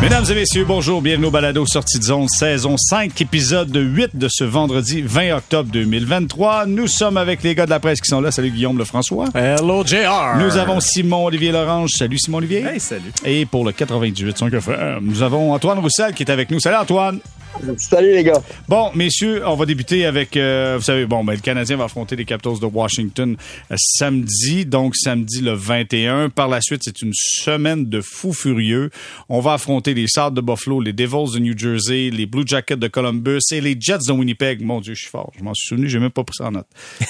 Mesdames et messieurs, bonjour, bienvenue au Balado Sortie de zone, saison 5, épisode 8 de ce vendredi 20 octobre 2023. Nous sommes avec les gars de la presse qui sont là. Salut Guillaume Lefrançois. Hello JR. Nous avons Simon-Olivier Lorange. Salut Simon-Olivier. Hey, salut. Et pour le 98 5 FM, nous avons Antoine Roussel qui est avec nous. Salut Antoine. Salut les gars. Bon, messieurs, on va débuter avec, euh, vous savez, bon, ben, le Canadien va affronter les Capitals de Washington euh, samedi, donc samedi le 21. Par la suite, c'est une semaine de fous furieux. On va affronter les Sables de Buffalo, les Devils de New Jersey, les Blue Jackets de Columbus et les Jets de Winnipeg. Mon Dieu, je suis fort. Je m'en suis souvenu, j'ai même pas pris ça en note.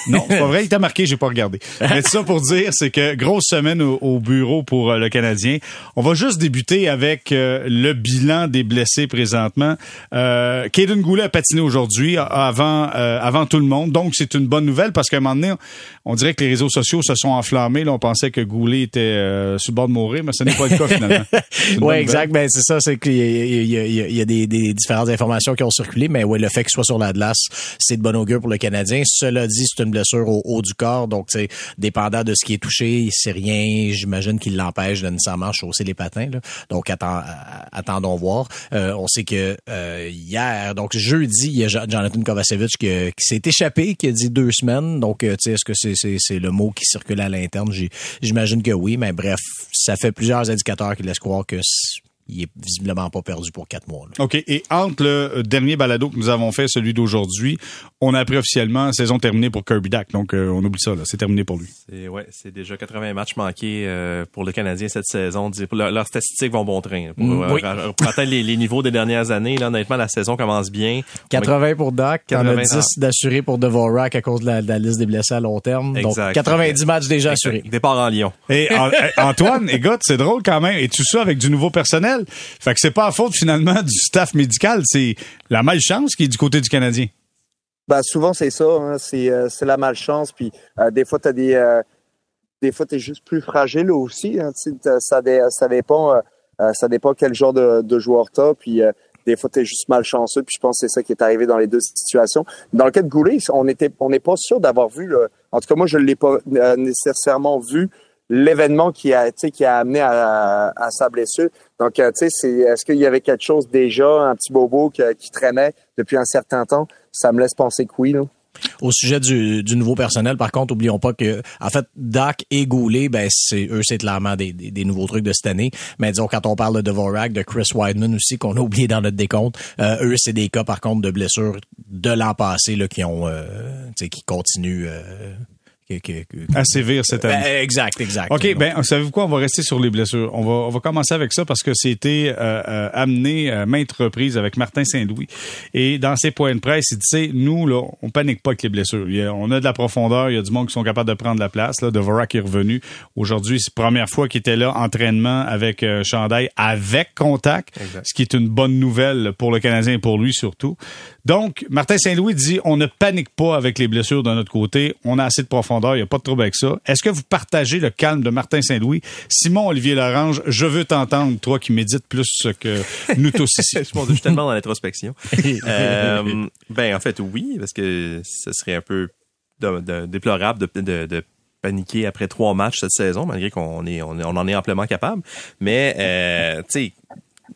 Non, c'est pas vrai, il t'a marqué, j'ai pas regardé. Mais ça pour dire, c'est que grosse semaine au, au bureau pour euh, le Canadien. On va juste débuter avec euh, le bilan des blessés présentement. Euh, Caden Goulet a patiné aujourd'hui avant euh, avant tout le monde, donc c'est une bonne nouvelle parce qu'à un moment donné, on dirait que les réseaux sociaux se sont enflammés. Là, on pensait que Goulet était euh, sur le bord de mourir, mais ce n'est pas le cas finalement. Oui, exact. Ben, c'est ça, c'est qu'il y a, il y a- il y a- des, des différentes informations qui ont circulé, mais ouais, le fait qu'il soit sur la glace, c'est de bon augure pour le Canadien. Cela dit, c'est une blessure au haut du corps, donc c'est dépendant de ce qui est touché, c'est rien, j'imagine, qui l'empêche de nécessairement chausser les patins. Là. Donc attend- euh, attendons voir. Euh, on sait que euh, donc jeudi, il y a Jo- Jonathan Kovacevic qui, s'est échappé, qui a dit deux semaines. Donc, euh, tu sais, est-ce que c'est c'est- c'est le mot qui circule à l'interne? J'imagine que oui, mais bref, ça fait plusieurs indicateurs qui laissent croire que il est visiblement pas perdu pour quatre mois. là. OK. Et entre le dernier balado que nous avons fait, celui d'aujourd'hui, on a appris officiellement saison terminée pour Kirby Dack. Donc, euh, on oublie ça, là. C'est terminé pour lui. C'est ouais, c'est déjà 80 matchs manqués euh, pour le Canadien cette saison. Leurs statistiques vont bon train. Pour, Mm, euh, oui. pour atteindre les, les niveaux des dernières années, là, honnêtement, la saison commence bien. 80 pour as 80 10 d'assurés pour Devorak à cause de la, de la liste des blessés à long terme. Exact. Donc, 90 matchs déjà assurés. Départ en Lyon. Et An- Antoine, écoute, c'est drôle quand même. Et tout ça avec du nouveau personnel? Fait que c'est pas à faute finalement du staff médical. C'est la malchance qui est du côté du Canadien. Ben, souvent c'est ça, hein, c'est euh, la malchance. Puis euh, des fois t'as des euh, des fois t'es juste plus fragile aussi. Hein, ça ça dépend ça dépend quel genre de, joueur t'as. Puis des fois t'es juste malchanceux. Puis je pense que c'est ça qui est arrivé dans les deux situations. Dans le cas de Goulet, on était on n'est pas sûr d'avoir vu. en tout cas moi je l'ai pas nécessairement vu l'événement qui a qui a amené à, à sa blessure. Donc euh, tu sais c'est est-ce qu'il y avait quelque chose déjà un petit bobo qui, traînait depuis un certain temps? Ça me laisse penser que oui. Là. Au sujet du, du nouveau personnel, par contre, oublions pas que, en fait, Doc et Goulet, ben, c'est, eux, c'est clairement des, des, des nouveaux trucs de cette année. Mais disons, quand on parle de Dvorak, de Chris Wideman aussi, qu'on a oublié dans notre décompte, euh, eux, c'est des cas, par contre, de blessures de l'an passé, là, qui ont, euh, qui continuent, euh, que- que- que- À sévir cette année. Ben, exact, exact. OK, Donc, ben, savez-vous quoi? On va rester sur les blessures. On va, on va commencer avec ça parce que c'était euh, euh, amené à maintes reprises avec Martin Saint-Louis. Et dans ses points de presse, il sais, nous, là, on panique pas avec les blessures. A- on a de la profondeur, il y a du monde qui sont capables de prendre la place. Là, Dvorak est revenu. Aujourd'hui, c'est la première fois qu'il était là, entraînement avec euh, chandail avec contact, Exact. ce qui est une bonne nouvelle pour le Canadien et pour lui surtout. Donc, Martin Saint-Louis dit, on ne panique pas avec les blessures de notre côté. On a assez de profondeur, il n'y a pas de trouble avec ça. Est-ce que vous partagez le calme de Martin Saint-Louis? Simon-Olivier Lorange, je veux t'entendre, toi qui médites plus que nous tous ici. Je suis tellement dans l'introspection. Euh, ben, en fait, oui, parce que ce serait un peu de- de- déplorable de, de, de paniquer après trois matchs cette saison, malgré qu'on est, on, est- on en est amplement capable. Mais, euh, tu sais,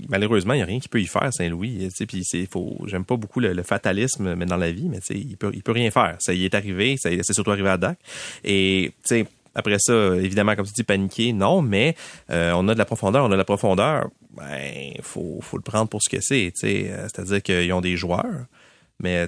malheureusement, il n'y a rien qui peut y faire, Saint-Louis. Puis c'est faut. J'aime pas beaucoup le, fatalisme mais dans la vie, mais il peut, il peut rien faire. Ça y est arrivé, c'est surtout arrivé à Dak. Et après ça, évidemment, comme tu dis, paniquer, non, mais euh, on a de la profondeur, on a de la profondeur. Ben, faut, faut le prendre pour ce que c'est. Euh, C'est-à-dire qu'ils ont des joueurs. Mais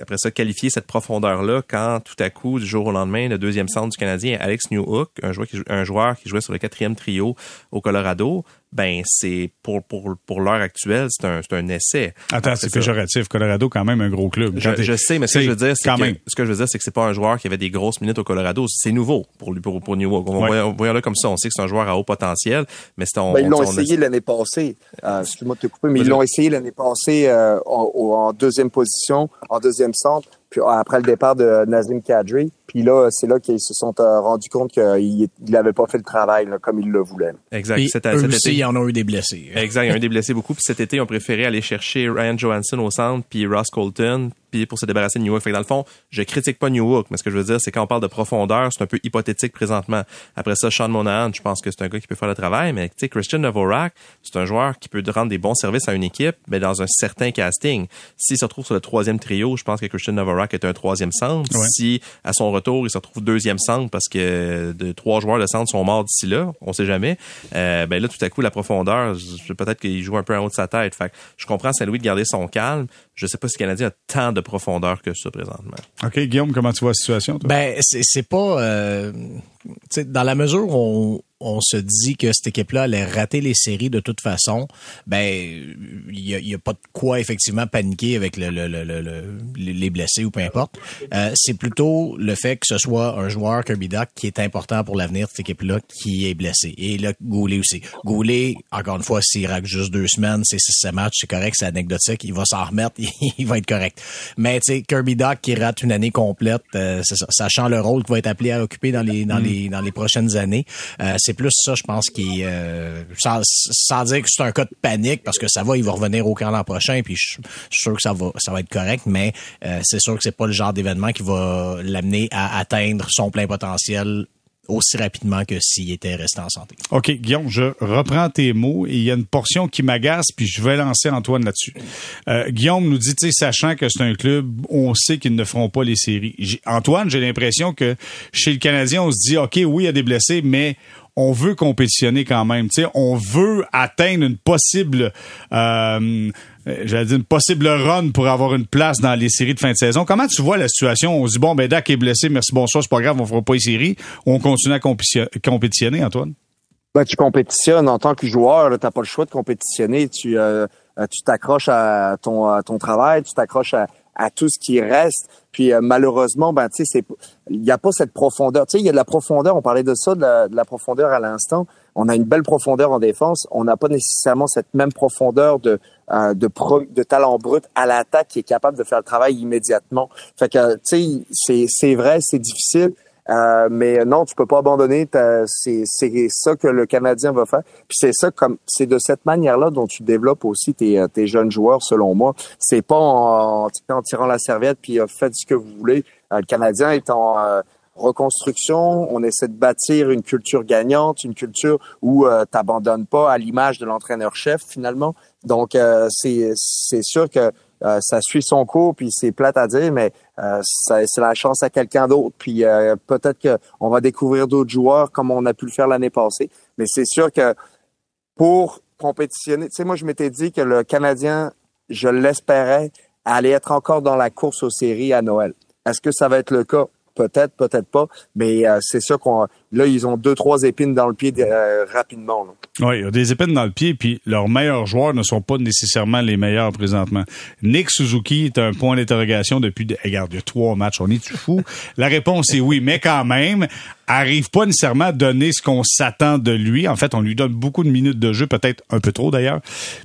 après ça, qualifier cette profondeur-là quand tout à coup, du jour au lendemain, le deuxième centre du Canadien, Alex Newhook, un un joueur qui jouait sur le quatrième trio au Colorado, ben c'est pour pour pour l'heure actuelle, c'est un c'est un essai. Attends, c'est péjoratif. Colorado, quand même, un gros club. Je, sais, mais ce que je veux dire, c'est que, ce que je veux dire, c'est que c'est pas un joueur qui avait des grosses minutes au Colorado. C'est nouveau pour lui, pour, pour New York. On Ouais. voyons- Voyons-le comme ça. On sait que c'est un joueur à haut potentiel, mais c'est on, Ben, ils l'ont on- on- essayé l'année passée. Euh, Excuse-moi de te couper, mais ils l'ont essayé l'année passée euh, en, en deuxième position, en deuxième centre, puis après le départ de Nazim Kadri. Puis puis là, c'est là qu'ils se sont euh, rendus compte qu'il n'avait pas fait le travail comme il le voulait. Exact. Puis cet, eux aussi, été, ils en ont eu des blessés. Exact, il y en a eu des blessés beaucoup. Puis cet été, ils ont préféré aller chercher Ryan Johansson au centre, puis Ross Colton, pour se débarrasser de New York. Fait dans le fond, je critique pas New York, mais ce que je veux dire, c'est quand on parle de profondeur, c'est un peu hypothétique présentement. Après ça, Sean Monahan, je pense que c'est un gars qui peut faire le travail, mais tu sais, Christian Novorak, c'est un joueur qui peut rendre des bons services à une équipe, mais dans un certain casting. S'il se retrouve sur le troisième trio, je pense que Christian Novorak est un troisième centre. Si, à son retour, il se retrouve deuxième centre parce que de trois joueurs de centre sont morts d'ici là, on sait jamais, euh, ben là, tout à coup, la profondeur, peut-être qu'il joue un peu en haut de sa tête. Je comprends Saint-Louis de garder son calme. Je sais pas si le Canadien a tant de profondeur que ça présentement. OK, Guillaume, comment tu vois la situation? Toi? Ben, c'est pas... Euh, dans la mesure où on, se dit que cette équipe-là allait rater les séries de toute façon, ben il y a, pas de quoi effectivement paniquer avec le, les blessés ou peu importe. Euh, c'est plutôt le fait que ce soit un joueur Kirby Duck qui est important pour l'avenir de cette équipe-là qui est blessé. Et là, Goulet aussi. Goulet, encore une fois, s'il rate juste deux semaines, c'est six matchs, c'est correct, c'est anecdotique, il va s'en remettre, il va être correct. Mais tu sais, Kirby Duck qui rate une année complète, euh, sachant le rôle qu'il va être appelé à occuper dans les dans mm. les dans les prochaines années. Euh, c'est plus ça, je pense, qui euh, sans, sans, dire que c'est un cas de panique parce que ça va, il va revenir au camp l'an prochain, puis je, suis sûr que ça va, ça va être correct, mais euh, c'est sûr que c'est pas le genre d'événement qui va l'amener à atteindre son plein potentiel aussi rapidement que s'il était resté en santé. OK, Guillaume, je reprends tes mots et il y a une portion qui m'agace, puis je vais lancer Antoine là-dessus. Euh, Guillaume nous dit, tu sachant que c'est un club, on sait qu'ils ne feront pas les séries. Antoine, j'ai l'impression que chez le Canadien, on se dit, OK, oui, il y a des blessés, mais on veut compétitionner quand même. Tu sais, on veut atteindre une possible... Euh, j'allais dire une possible run pour avoir une place dans les séries de fin de saison. Comment tu vois la situation? On se dit, bon, ben, Dak est blessé, merci, bonsoir, c'est pas grave, on fera pas les séries. On continue à compétitionner, Antoine? Ben, tu compétitionnes en tant que joueur, tu n'as pas le choix de compétitionner. Tu euh, euh, tu t'accroches à ton, ton travail, tu t'accroches à, tout ce qui reste. Puis malheureusement, ben tu sais, il n'y a pas cette profondeur. Tu sais, il y a de la profondeur. On parlait de ça, de la profondeur à l'instant on a une belle profondeur en défense. On n'a pas nécessairement cette même profondeur de euh, de, de talent brut à l'attaque qui est capable de faire le travail immédiatement. Fait que tu sais, c'est vrai, c'est difficile. Euh, mais non, tu peux pas abandonner. C'est ça que le Canadien va faire. Puis c'est ça comme c'est de cette manière-là dont tu développes aussi tes, euh, tes jeunes joueurs, selon moi. C'est pas en, en, tirant la serviette puis faites ce que vous voulez. le Canadien est en reconstruction, on essaie de bâtir une culture gagnante, une culture où euh, t'abandonnes pas à l'image de l'entraîneur-chef finalement. Donc euh, c'est sûr que euh, ça suit son cours, puis c'est plate à dire, mais euh, c'est la chance à quelqu'un d'autre. Puis peut-être qu'on va découvrir d'autres joueurs comme on a pu le faire l'année passée. Mais c'est sûr que pour compétitionner, tu sais, moi je m'étais dit que le Canadien, je l'espérais, allait être encore dans la course aux séries à Noël. Est-ce que ça va être le cas? Peut-être, peut-être pas. Mais euh, c'est sûr qu'on là, ils ont deux, trois épines dans le pied euh, rapidement. Oui, il y a des épines dans le pied, puis leurs meilleurs joueurs ne sont pas nécessairement les meilleurs présentement. Nick Suzuki est un point d'interrogation depuis, regarde, il y a trois matchs. On est-tu fou? La réponse est oui, mais quand même, arrive pas nécessairement à donner ce qu'on s'attend de lui. En fait, on lui donne beaucoup de minutes de jeu, peut-être un peu trop d'ailleurs.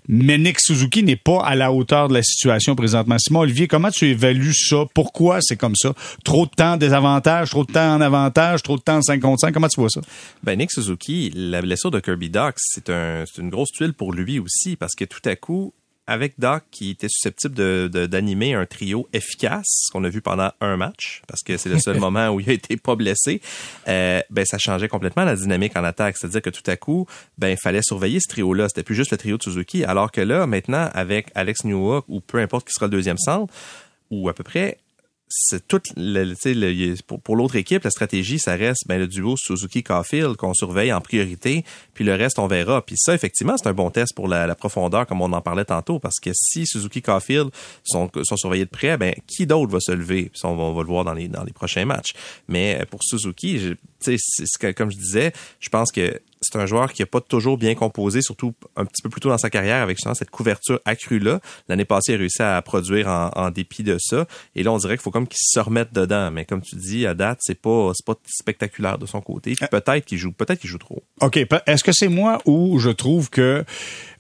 Mais Nick Suzuki n'est pas à la hauteur de la situation présentement. Simon Olivier, comment tu évalues ça? Pourquoi c'est comme ça? Trop de temps des avantages, trop de temps en avantage, trop de temps en 55. Comment tu vois ça? Ben, Nick Suzuki, la blessure de Kirby Doc, c'est un, une grosse tuile pour lui aussi parce que tout à coup, avec Doc qui était susceptible de, d'animer un trio efficace qu'on a vu pendant un match parce que c'est le seul moment où il a été pas blessé euh, ben ça changeait complètement la dynamique en attaque. C'est-à-dire que tout à coup ben il fallait surveiller ce trio là c'était plus juste le trio de Suzuki. Alors que là maintenant avec Alex Newhook ou peu importe qui sera le deuxième centre ou à peu près c'est toute le, pour, pour l'autre équipe, la stratégie, ça reste ben, le duo Suzuki-Caulfield qu'on surveille en priorité, puis le reste, on verra. Puis ça, effectivement, c'est un bon test pour la, profondeur, comme on en parlait tantôt, parce que si Suzuki-Caulfield sont, sont surveillés de près, ben qui d'autre va se lever? Puis on va, le voir dans les, dans les prochains matchs. Mais euh, pour Suzuki, tu sais, comme je disais, je pense que c'est un joueur qui n'a pas toujours bien composé, surtout un petit peu plus tôt dans sa carrière avec cette couverture accrue-là. L'année passée, il a réussi à produire en, dépit de ça. Et là, on dirait qu'il faut comme qu'il se remette dedans. Mais comme tu dis, à date, c'est pas, pas spectaculaire de son côté. Puis peut-être qu'il joue, peut-être qu'il joue trop. OK. Est-ce que c'est moi où je trouve que,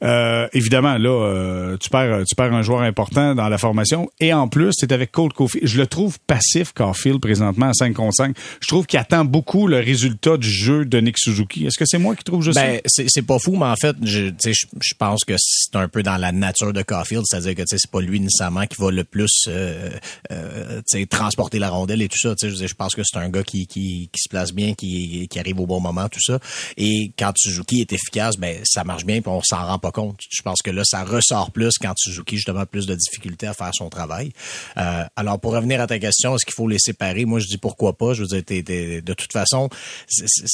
euh, évidemment, là, euh, tu perds, tu perds un joueur important dans la formation. Et en plus, c'est avec Colt Kofi. Je le trouve passif, Caulfield, présentement, à 5 contre 5. Je trouve qu'il attend beaucoup le résultat du jeu de Nick Suzuki. Est-ce que c'est moi qui trouve juste ben, c'est pas fou, mais en fait, je, je pense que c'est un peu dans la nature de Caulfield, c'est-à-dire que c'est pas lui nécessairement qui va le plus euh, euh, transporter la rondelle et tout ça. Je, je pense que c'est un gars qui, qui, qui, se place bien, qui, qui arrive au bon moment, tout ça. Et quand Suzuki est efficace, ben ça marche bien, puis on s'en rend pas compte. Je pense que là, ça ressort plus quand Suzuki justement a plus de difficultés à faire son travail. Euh, alors pour revenir à ta question, est-ce qu'il faut les séparer? Moi, je dis pourquoi pas. Je veux dire, de toute façon,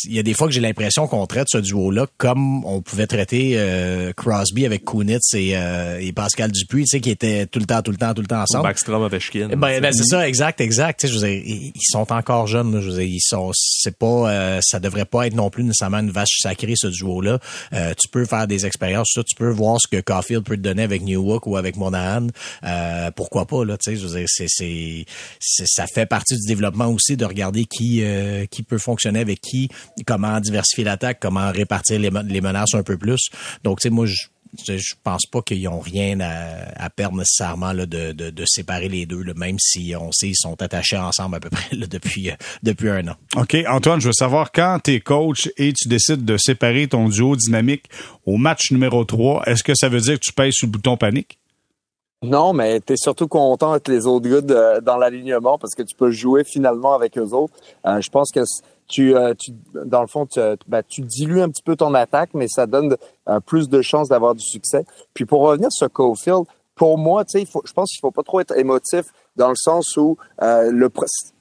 il y a des fois que j'ai l'impression qu'on traite ce duo là comme on pouvait traiter euh, Crosby avec Kunitz et, euh, et Pascal Dupuis, tu sais, qui étaient tout le temps, tout le temps, tout le temps ensemble. Backstrom Ovechkin. Ben, ben c'est ça, exact, exact. Tu sais, je veux dire, ils sont encore jeunes. je veux dire, ils sont, c'est pas, euh, ça devrait pas être non plus nécessairement une vache sacrée ce duo-là. Euh, tu peux faire des expériences, ça, tu peux voir ce que Caulfield peut te donner avec Newhook ou avec Monahan. Euh, pourquoi pas là, tu sais, je veux dire, c'est, c'est, ça fait partie du développement aussi de regarder qui, qui peut fonctionner avec qui, comment diversifier l'attaque, comment répartir les, les menaces un peu plus. Donc, tu sais, moi, je je pense pas qu'ils ont rien à, perdre nécessairement là, de, de, séparer les deux, même si on sait qu'ils sont attachés ensemble à peu près depuis, euh, depuis un an. OK. Antoine, je veux savoir quand tu es coach et tu décides de séparer ton duo dynamique au match numéro 3, est-ce que ça veut dire que tu pèses sur le bouton panique? Non, mais tu es surtout content avec les autres gars dans l'alignement parce que tu peux jouer finalement avec eux autres. Euh, je pense que tu, euh, tu, dans le fond, tu, ben, tu dilues un petit peu ton attaque, mais ça donne euh, plus de chances d'avoir du succès. Puis pour revenir sur Cofield, pour moi, tu sais, je pense qu'il faut pas trop être émotif dans le sens où euh, le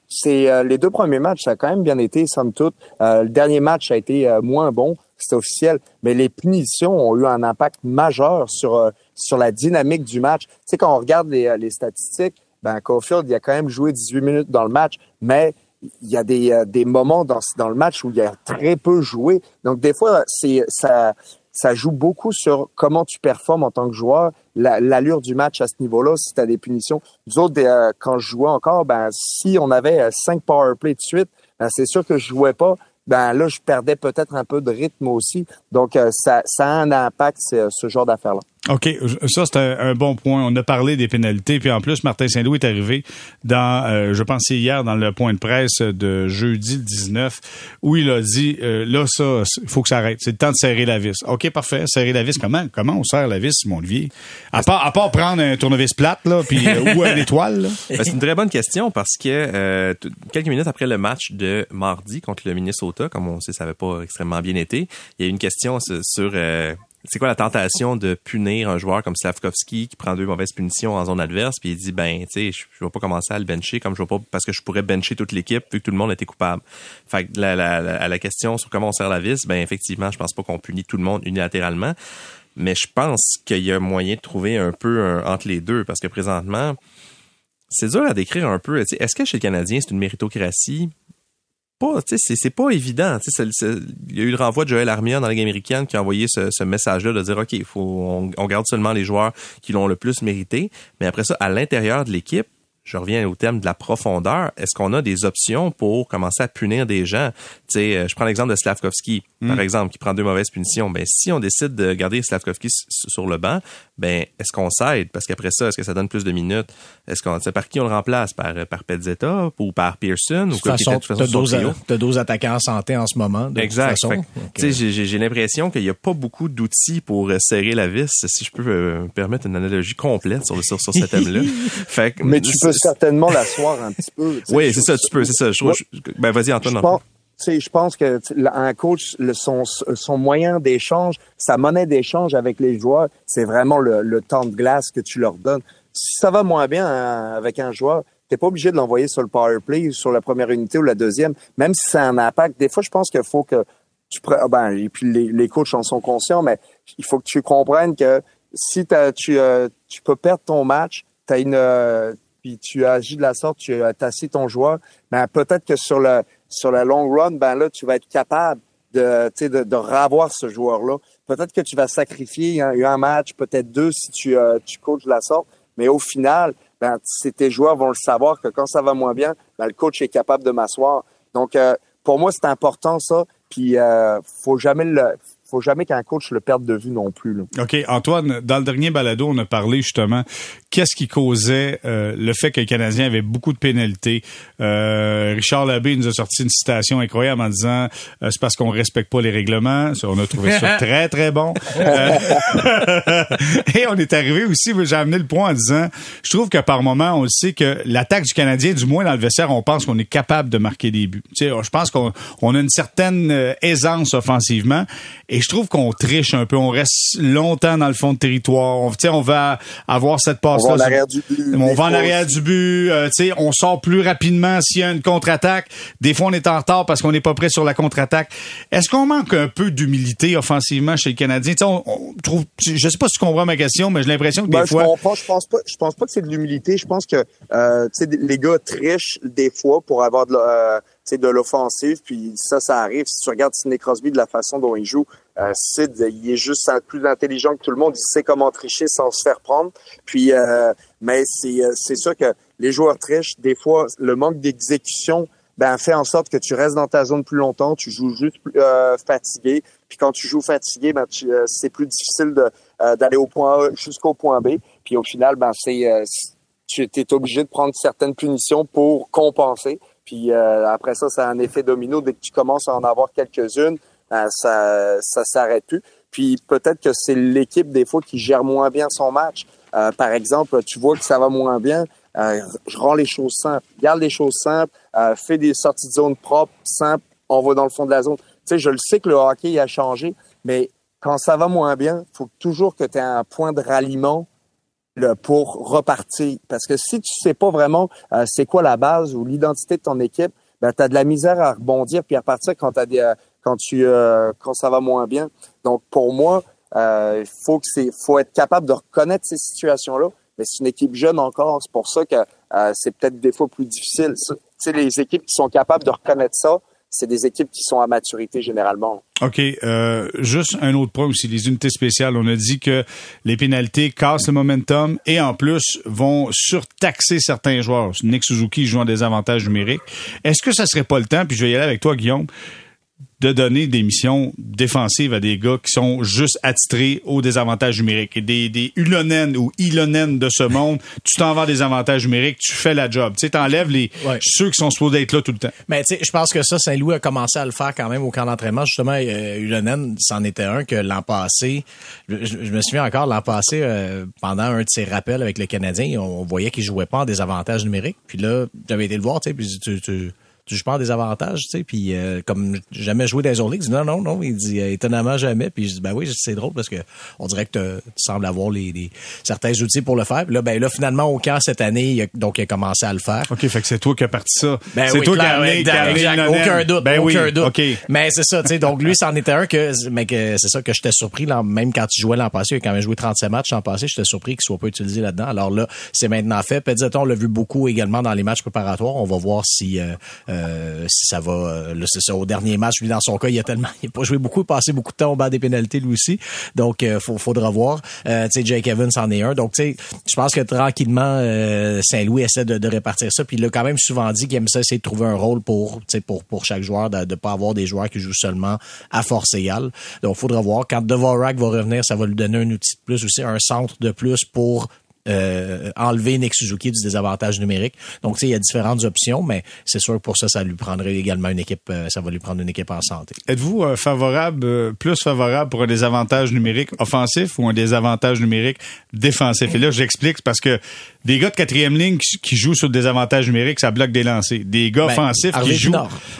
c'est les deux premiers matchs, ça a quand même bien été, somme toute. le dernier match a été moins bon, c'est officiel, mais les punitions ont eu un impact majeur sur sur la dynamique du match. Tu sais, quand on regarde les, les statistiques, ben Caulfield, il a quand même joué 18 minutes dans le match, mais il y a des, euh, des moments dans, dans le match où il y a très peu joué. Donc, des fois, c'est ça, ça joue beaucoup sur comment tu performes en tant que joueur, l'allure du match à ce niveau-là, si tu as des punitions. Nous autres, euh, quand je jouais encore, ben si on avait euh, cinq power play de suite, ben, c'est sûr que je jouais pas. Ben là, je perdais peut-être un peu de rythme aussi. Donc, ça, ça a un impact, ce genre d'affaires-là. OK, ça c'est un, bon point. On a parlé des pénalités, puis en plus, Martin Saint-Louis est arrivé dans, euh, je pensais hier, dans le point de presse de jeudi le 19, où il a dit, euh, là, ça, il faut que ça arrête. C'est le temps de serrer la vis. OK, parfait. Serrer la vis, comment? Comment on serre la vis, mon Olivier? À part, à part prendre un tournevis plate, là, puis, euh, ou une étoile, ben, c'est une très bonne question parce que quelques minutes après le match de mardi contre le Minnesota, comme on sait, ça n'avait pas extrêmement bien été, il y a eu une question sur c'est quoi la tentation de punir un joueur comme Slavkovski qui prend deux mauvaises punitions en zone adverse puis il dit ben tu sais je vais pas commencer à le bencher comme je vais pas parce que je pourrais bencher toute l'équipe vu que tout le monde était coupable. Fait que à la question sur comment on sert la vis, ben effectivement je pense pas qu'on punit tout le monde unilatéralement, mais je pense qu'il y a moyen de trouver un peu entre les deux parce que présentement c'est dur à décrire un peu. Est-ce que chez le Canadien c'est une méritocratie? C'est pas évident. Il y a eu le renvoi de Joël Armia dans la Ligue américaine qui a envoyé ce, message-là de dire, OK, faut, on, on, garde seulement les joueurs qui l'ont le plus mérité. Mais après ça, à l'intérieur de l'équipe, je reviens au terme de la profondeur. Est-ce qu'on a des options pour commencer à punir des gens? Tu sais, euh, je prends l'exemple de Slavkovski, par hmm. exemple, qui prend deux mauvaises punitions. Ben, si on décide de garder Slavkovski sur le banc, ben, est-ce qu'on s'aide? Parce qu'après ça, est-ce que ça donne plus de minutes? Est-ce qu'on, par qui on le remplace? Par, par Petzetta ou par Pearson? De toute façon, tu as 12 attaquants en santé en ce moment. De exact. Tu sais, j'ai l'impression qu'il n'y a pas beaucoup d'outils pour euh, serrer la vis, si je peux euh, me permettre une analogie complète sur, sur, sur ce thème-là. Mais tu peux certainement l'asseoir un petit peu. Oui, c'est ça, tu peux, c'est ça. Je, ben, vas-y, Antoine. Je pense, je pense que un coach, le, son, son moyen d'échange, sa monnaie d'échange avec les joueurs, c'est vraiment le, temps de glace que tu leur donnes. Si ça va moins bien hein, avec un joueur, t'es pas obligé de l'envoyer sur le power play, sur la première unité ou la deuxième, même si c'est un impact. Des fois, je pense qu'il faut que tu ben et puis les, coachs en sont conscients, mais il faut que tu comprennes que si tu, euh, tu peux perdre ton match, tu as une puis tu agis de la sorte, tu assis ton joueur, ben peut-être que sur le sur la long run, ben là, tu vas être capable de, de, de revoir ce joueur-là. Peut-être que tu vas sacrifier un, un match, peut-être deux si tu, euh, tu coaches de la sorte, mais au final, ben, tes joueurs vont le savoir que quand ça va moins bien, ben, le coach est capable de m'asseoir. Donc, euh, pour moi, c'est important ça. Puis, euh, faut jamais le, faut jamais qu'un coach le perde de vue non plus. Là. OK. Antoine, dans le dernier balado, on a parlé justement qu'est-ce qui causait euh, le fait que le Canadien avait beaucoup de pénalités? Euh, Richard Labbé nous a sorti une citation incroyable en disant euh, c'est parce qu'on respecte pas les règlements. on a trouvé ça très, très bon. et on est arrivé aussi, j'ai amené le point en disant je trouve que par moment, on sait que l'attaque du Canadien, du moins dans le vestiaire, on pense qu'on est capable de marquer des buts. Tu sais, je pense qu'on on a une certaine aisance offensivement. Et je trouve qu'on triche un peu. On reste longtemps dans le fond de territoire. On, on va avoir cette passe On va en arrière du but. On va en arrière du but. Euh, on sort plus rapidement s'il y a une contre-attaque. Des fois, on est en retard parce qu'on n'est pas prêt sur la contre-attaque. Est-ce qu'on manque un peu d'humilité offensivement chez le Canadien? On, on, trouve, je sais pas si tu comprends ma question, mais j'ai l'impression que des ben, fois... Je, comprends, je pense pas, je pense pas que c'est de l'humilité. Je pense que euh, les gars trichent des fois pour avoir de... Euh, de l'offensive, puis ça, ça arrive. Si tu regardes Sidney Crosby de la façon dont il joue, euh, Sid, il est juste plus intelligent que tout le monde. Il sait comment tricher sans se faire prendre. Puis, euh, mais c'est euh, c'est sûr que les joueurs trichent. Des fois, le manque d'exécution ben fait en sorte que tu restes dans ta zone plus longtemps. Tu joues juste euh, fatigué. Puis quand tu joues fatigué, ben c'est plus difficile d'aller au point A jusqu'au point B. Puis au final, ben c'est tu es obligé de prendre certaines punitions pour compenser. Puis euh, après ça, a un effet domino. Dès que tu commences à en avoir quelques-unes, ben, ça ça s'arrête plus. Puis peut-être que c'est l'équipe des fois qui gère moins bien son match. Euh, par exemple, tu vois que ça va moins bien, euh, je rends les choses simples. Garde les choses simples, euh, fais des sorties de zone propres, simples, on va dans le fond de la zone. Tu sais, je le sais que le hockey a changé, mais quand ça va moins bien, faut toujours que tu aies un point de ralliement pour repartir. Parce que si tu sais pas vraiment euh, c'est quoi la base ou l'identité de ton équipe, ben, tu as de la misère à rebondir puis à partir quand, as des, euh, quand, tu, euh, quand ça va moins bien. Donc, pour moi, il faut, que faut être capable de reconnaître ces situations-là. Mais c'est une équipe jeune encore. C'est pour ça que c'est peut-être des fois plus difficile. Tu sais, les équipes qui sont capables de reconnaître ça, c'est des équipes qui sont à maturité généralement. OK. Euh, juste un autre point aussi, les unités spéciales. On a dit que les pénalités cassent le momentum et en plus vont surtaxer certains joueurs. Nick Suzuki joue en désavantage numérique. Est-ce que ça serait pas le temps, puis je vais y aller avec toi, Guillaume, de donner des missions défensives à des gars qui sont juste attitrés aux désavantages numériques. Des, des Ulonen ou Ilonen de ce monde, tu t'en vas des avantages numériques, tu fais la job. Tu sais, t'enlèves les ceux qui sont supposés être là tout le temps. Mais tu sais, je pense que ça, Saint-Louis a commencé à le faire quand même au camp d'entraînement. Justement, euh, Ulonen, c'en était un que l'an passé, je, me souviens encore, l'an passé, euh, pendant un de ses rappels avec le Canadien, on, voyait qu'il jouait pas en désavantage numérique. Puis là, j'avais été le voir, tu sais, puis tu, tu tu joues pas des avantages, tu sais, puis euh, comme jamais joué dans les dit non, non, non, il dit euh, étonnamment jamais, puis je dis ben oui, c'est drôle parce que on dirait que tu sembles avoir les, les, certains outils pour le faire. Puis là, ben là, finalement, au camp cette année, il a, donc il a commencé à le faire. OK, fait que c'est toi qui as parti ça. Ben c'est oui, toi qui as amené, aucun doute, ben aucun oui, doute. Okay. Mais c'est ça, tu sais, donc lui, c'en était un que, mais que c'est ça que j'étais surpris, là, même quand il jouait l'an passé, il a quand même joué 37 matchs l'an passé, j'étais surpris qu'il soit pas utilisé là-dedans. Alors là, c'est maintenant fait. Puis on l'a vu beaucoup également dans les matchs préparatoires. On va voir si, euh, euh, si ça va. Euh, c'est ça, au dernier match, lui, dans son cas, il a tellement, il a pas joué beaucoup, il passé beaucoup de temps au bas des pénalités, lui aussi. Donc, euh, faut, faudra voir. Euh, tu sais, Jake Evans en est un. Donc, tu sais, je pense que tranquillement, euh, Saint-Louis essaie de, de, répartir ça. Puis il a quand même souvent dit qu'il aime ça essayer de trouver un rôle pour, pour, pour chaque joueur, de ne pas avoir des joueurs qui jouent seulement à force égale. Donc, faudra voir. Quand Devorak va revenir, ça va lui donner un outil de plus aussi, un centre de plus pour euh, enlever Nick Suzuki du désavantage numérique. Donc, tu sais, il y a différentes options, mais c'est sûr que pour ça, ça lui prendrait également une équipe, euh, ça va lui prendre une équipe en santé. Êtes-vous euh, favorable, plus favorable pour un désavantage numérique offensif ou un désavantage numérique défensif? Et là, j'explique parce que des gars de quatrième ligne qui, jouent sur le désavantage numérique, ça bloque des lancers. Des gars ben, offensifs qui jouent.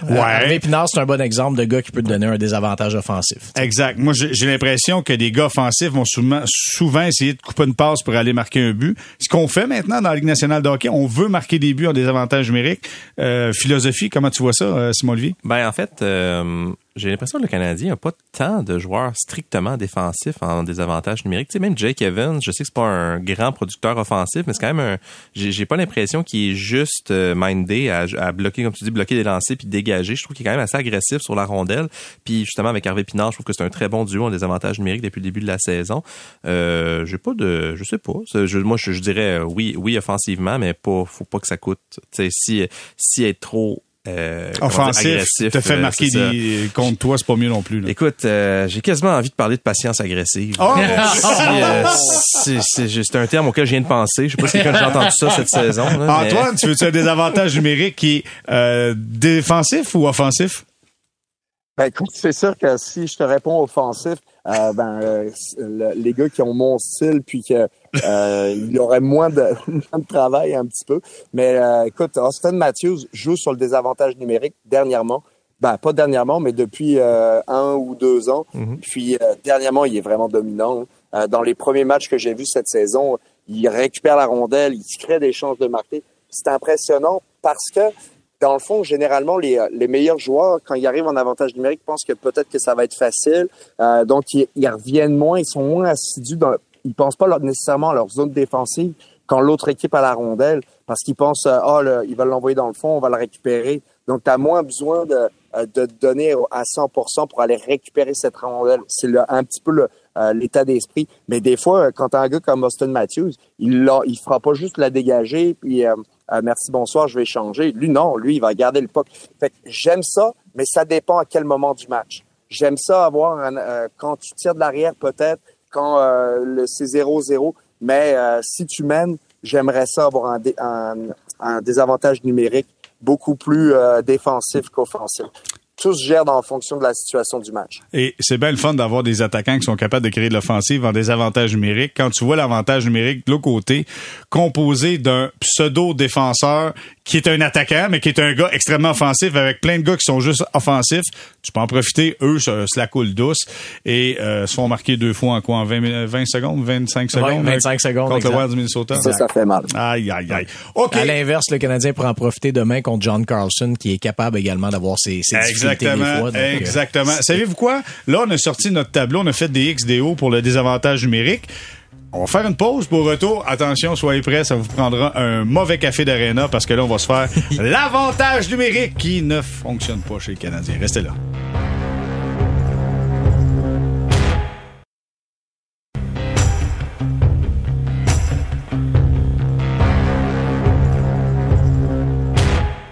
Ouais. Harvey Pinard, c'est un bon exemple de gars qui peut te donner un désavantage offensif. Exact. Moi, j'ai l'impression que des gars offensifs vont souvent, souvent essayer de couper une passe pour aller marquer un ce qu'on fait maintenant dans la Ligue nationale de hockey, on veut marquer des buts en désavantage numérique. Euh, philosophie, comment tu vois ça, euh, Simon Olivier? Ben en fait, euh, j'ai l'impression que le Canadien n'a pas tant de joueurs strictement défensifs en désavantage numérique. Tu sais, même Jake Evans, je sais que c'est pas un grand producteur offensif, mais c'est quand même un. J'ai pas l'impression qu'il est juste euh, mindé à, bloquer, comme tu dis, bloquer des lancers puis dégager. Je trouve qu'il est quand même assez agressif sur la rondelle. Puis justement avec Hervé Pinard, je trouve que c'est un très bon duo en désavantage numérique depuis le début de la saison. Euh, j'ai pas de, je sais pas. Moi, je, dirais euh, oui, oui offensivement, mais pas, faut pas que ça coûte. Tu sais, si si être trop euh, offensif, te fait euh, marquer des contre toi, c'est pas mieux non plus. Là. Écoute, euh, j'ai quasiment envie de parler de patience agressive. Oh! c'est un terme auquel je viens de penser. Je sais pas si quelqu'un a entendu ça cette saison. Antoine, tu veux-tu un désavantage numérique qui est défensif ou offensif? Ben, écoute, c'est sûr que si je te réponds offensif, euh, ben, euh, les gars qui ont mon style, puis que euh, il aurait moins de, moins de travail un petit peu. Mais euh, écoute, Austin Matthews joue sur le désavantage numérique dernièrement. Ben, pas dernièrement, mais depuis un ou deux ans. Mm-hmm. Puis dernièrement, il est vraiment dominant. dans les premiers matchs que j'ai vus cette saison, il récupère la rondelle, il crée des chances de marquer. C'est impressionnant parce que dans le fond, généralement, les, les, meilleurs joueurs, quand ils arrivent en avantage numérique, pensent que peut-être que ça va être facile. Euh, donc, ils, reviennent moins, ils sont moins assidus. Dans, ils pensent pas nécessairement à leur zone défensive quand l'autre équipe a la rondelle, parce qu'ils pensent, ah, oh, ils veulent l'envoyer dans le fond, on va le récupérer. Donc, tu as moins besoin de, euh, de donner à 100% pour aller récupérer cette rondelle. C'est un petit peu euh, l'état d'esprit. Mais des fois, quand as un gars comme Austin Matthews, il ne il fera pas juste la dégager, puis euh, merci, bonsoir, je vais changer. Lui, non, lui, il va garder le puck. Fait j'aime ça, mais ça dépend à quel moment du match. J'aime ça avoir un, euh, quand tu tires de l'arrière peut-être, quand euh, c'est 0-0, mais si tu mènes, j'aimerais ça avoir un, un, un, désavantage numérique beaucoup plus défensif qu'offensif tout se gère en fonction de la situation du match. Et c'est bien le fun d'avoir des attaquants qui sont capables de créer de l'offensive en des avantages numériques. Quand tu vois l'avantage numérique de l'autre côté, composé d'un pseudo-défenseur qui est un attaquant, mais qui est un gars extrêmement offensif, avec plein de gars qui sont juste offensifs, tu peux en profiter. Eux, se, la coule douce et euh, se font marquer deux fois en quoi? En 20, 20 secondes? 25 secondes? 25 secondes. Contre le Wild du Minnesota? Ça, ça fait mal. Aïe, aïe, aïe. OK. À l'inverse, le Canadien pourra en profiter demain contre John Carlson, qui est capable également d'avoir ses, ses Exactement. Euh, exactement. Savez-vous quoi? Là, on a sorti notre tableau, on a fait des XDO pour le désavantage numérique. On va faire une pause pour retour. Attention, soyez prêts, ça vous prendra un mauvais café d'arena parce que là, on va se faire l'avantage numérique qui ne fonctionne pas chez les Canadiens. Restez là.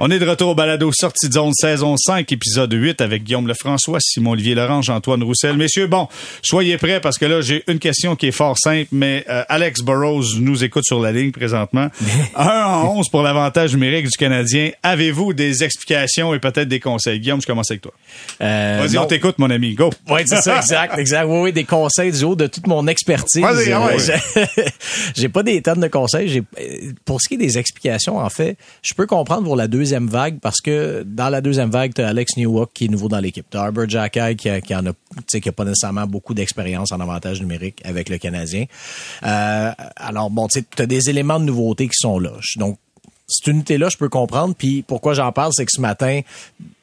On est de retour au balado Sortie de zone saison 5, épisode 8 avec Guillaume Lefrançois, Simon-Olivier Lorange, Antoine Roussel. Messieurs, bon, soyez prêts parce que là, j'ai une question qui est fort simple, mais euh, Alex Burrows nous écoute sur la ligne présentement. 1 en 11 pour l'avantage numérique du Canadien. Avez-vous des explications et peut-être des conseils? Guillaume, je commence avec toi. Euh, Vas-y, on t'écoute, mon ami. Go! Oui, c'est ça, exact, exact. Oui, oui, des conseils du haut de toute mon expertise. Vas-y, euh, j'ai pas des tonnes de conseils. Pour ce qui est des explications, en fait, je peux comprendre pour la deuxième vague parce que dans la deuxième vague, tu as Alex Newhook qui est nouveau dans l'équipe. Tu as Arbor Jackay qui, qui, en a, qui a pas nécessairement beaucoup d'expérience en avantage numérique avec le Canadien. Euh, alors, bon, tu as des éléments de nouveauté qui sont là. Donc, cette unité-là, je peux comprendre. Puis pourquoi j'en parle, c'est que ce matin,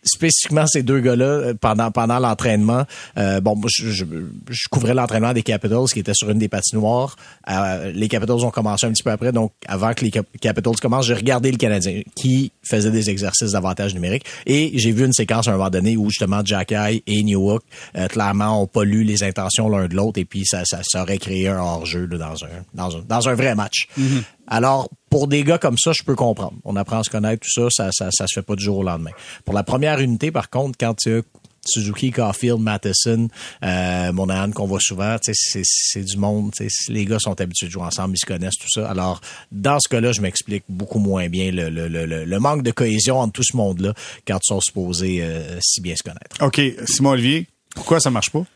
spécifiquement ces deux gars-là euh, pendant pendant l'entraînement. Euh, bon, je, je, je couvrais l'entraînement des Capitals qui était sur une des patinoires. Euh, les Capitals ont commencé un petit peu après, donc avant que les Capitals commencent, j'ai regardé le Canadien qui faisait des exercices d'avantage numérique et j'ai vu une séquence à un moment donné où justement Jack et Newhook euh, clairement ont pas lu les intentions l'un de l'autre et puis ça, ça, ça, aurait créé un hors-jeu dans un, dans un dans un vrai match. Mm-hmm. Alors, pour des gars comme ça, je peux comprendre. On apprend à se connaître, tout ça, ça, ça, ça se fait pas du jour au lendemain. Pour la première unité, par contre, quand tu as Suzuki, Caulfield, Matheson, euh, Monahan qu'on voit souvent, c'est du monde. Les gars sont habitués de jouer ensemble, ils se connaissent, tout ça. Alors, dans ce cas-là, je m'explique beaucoup moins bien le, le, le, le, manque de cohésion entre tout ce monde-là quand ils sont supposés euh, si bien se connaître. OK. Simon Olivier, pourquoi ça marche pas?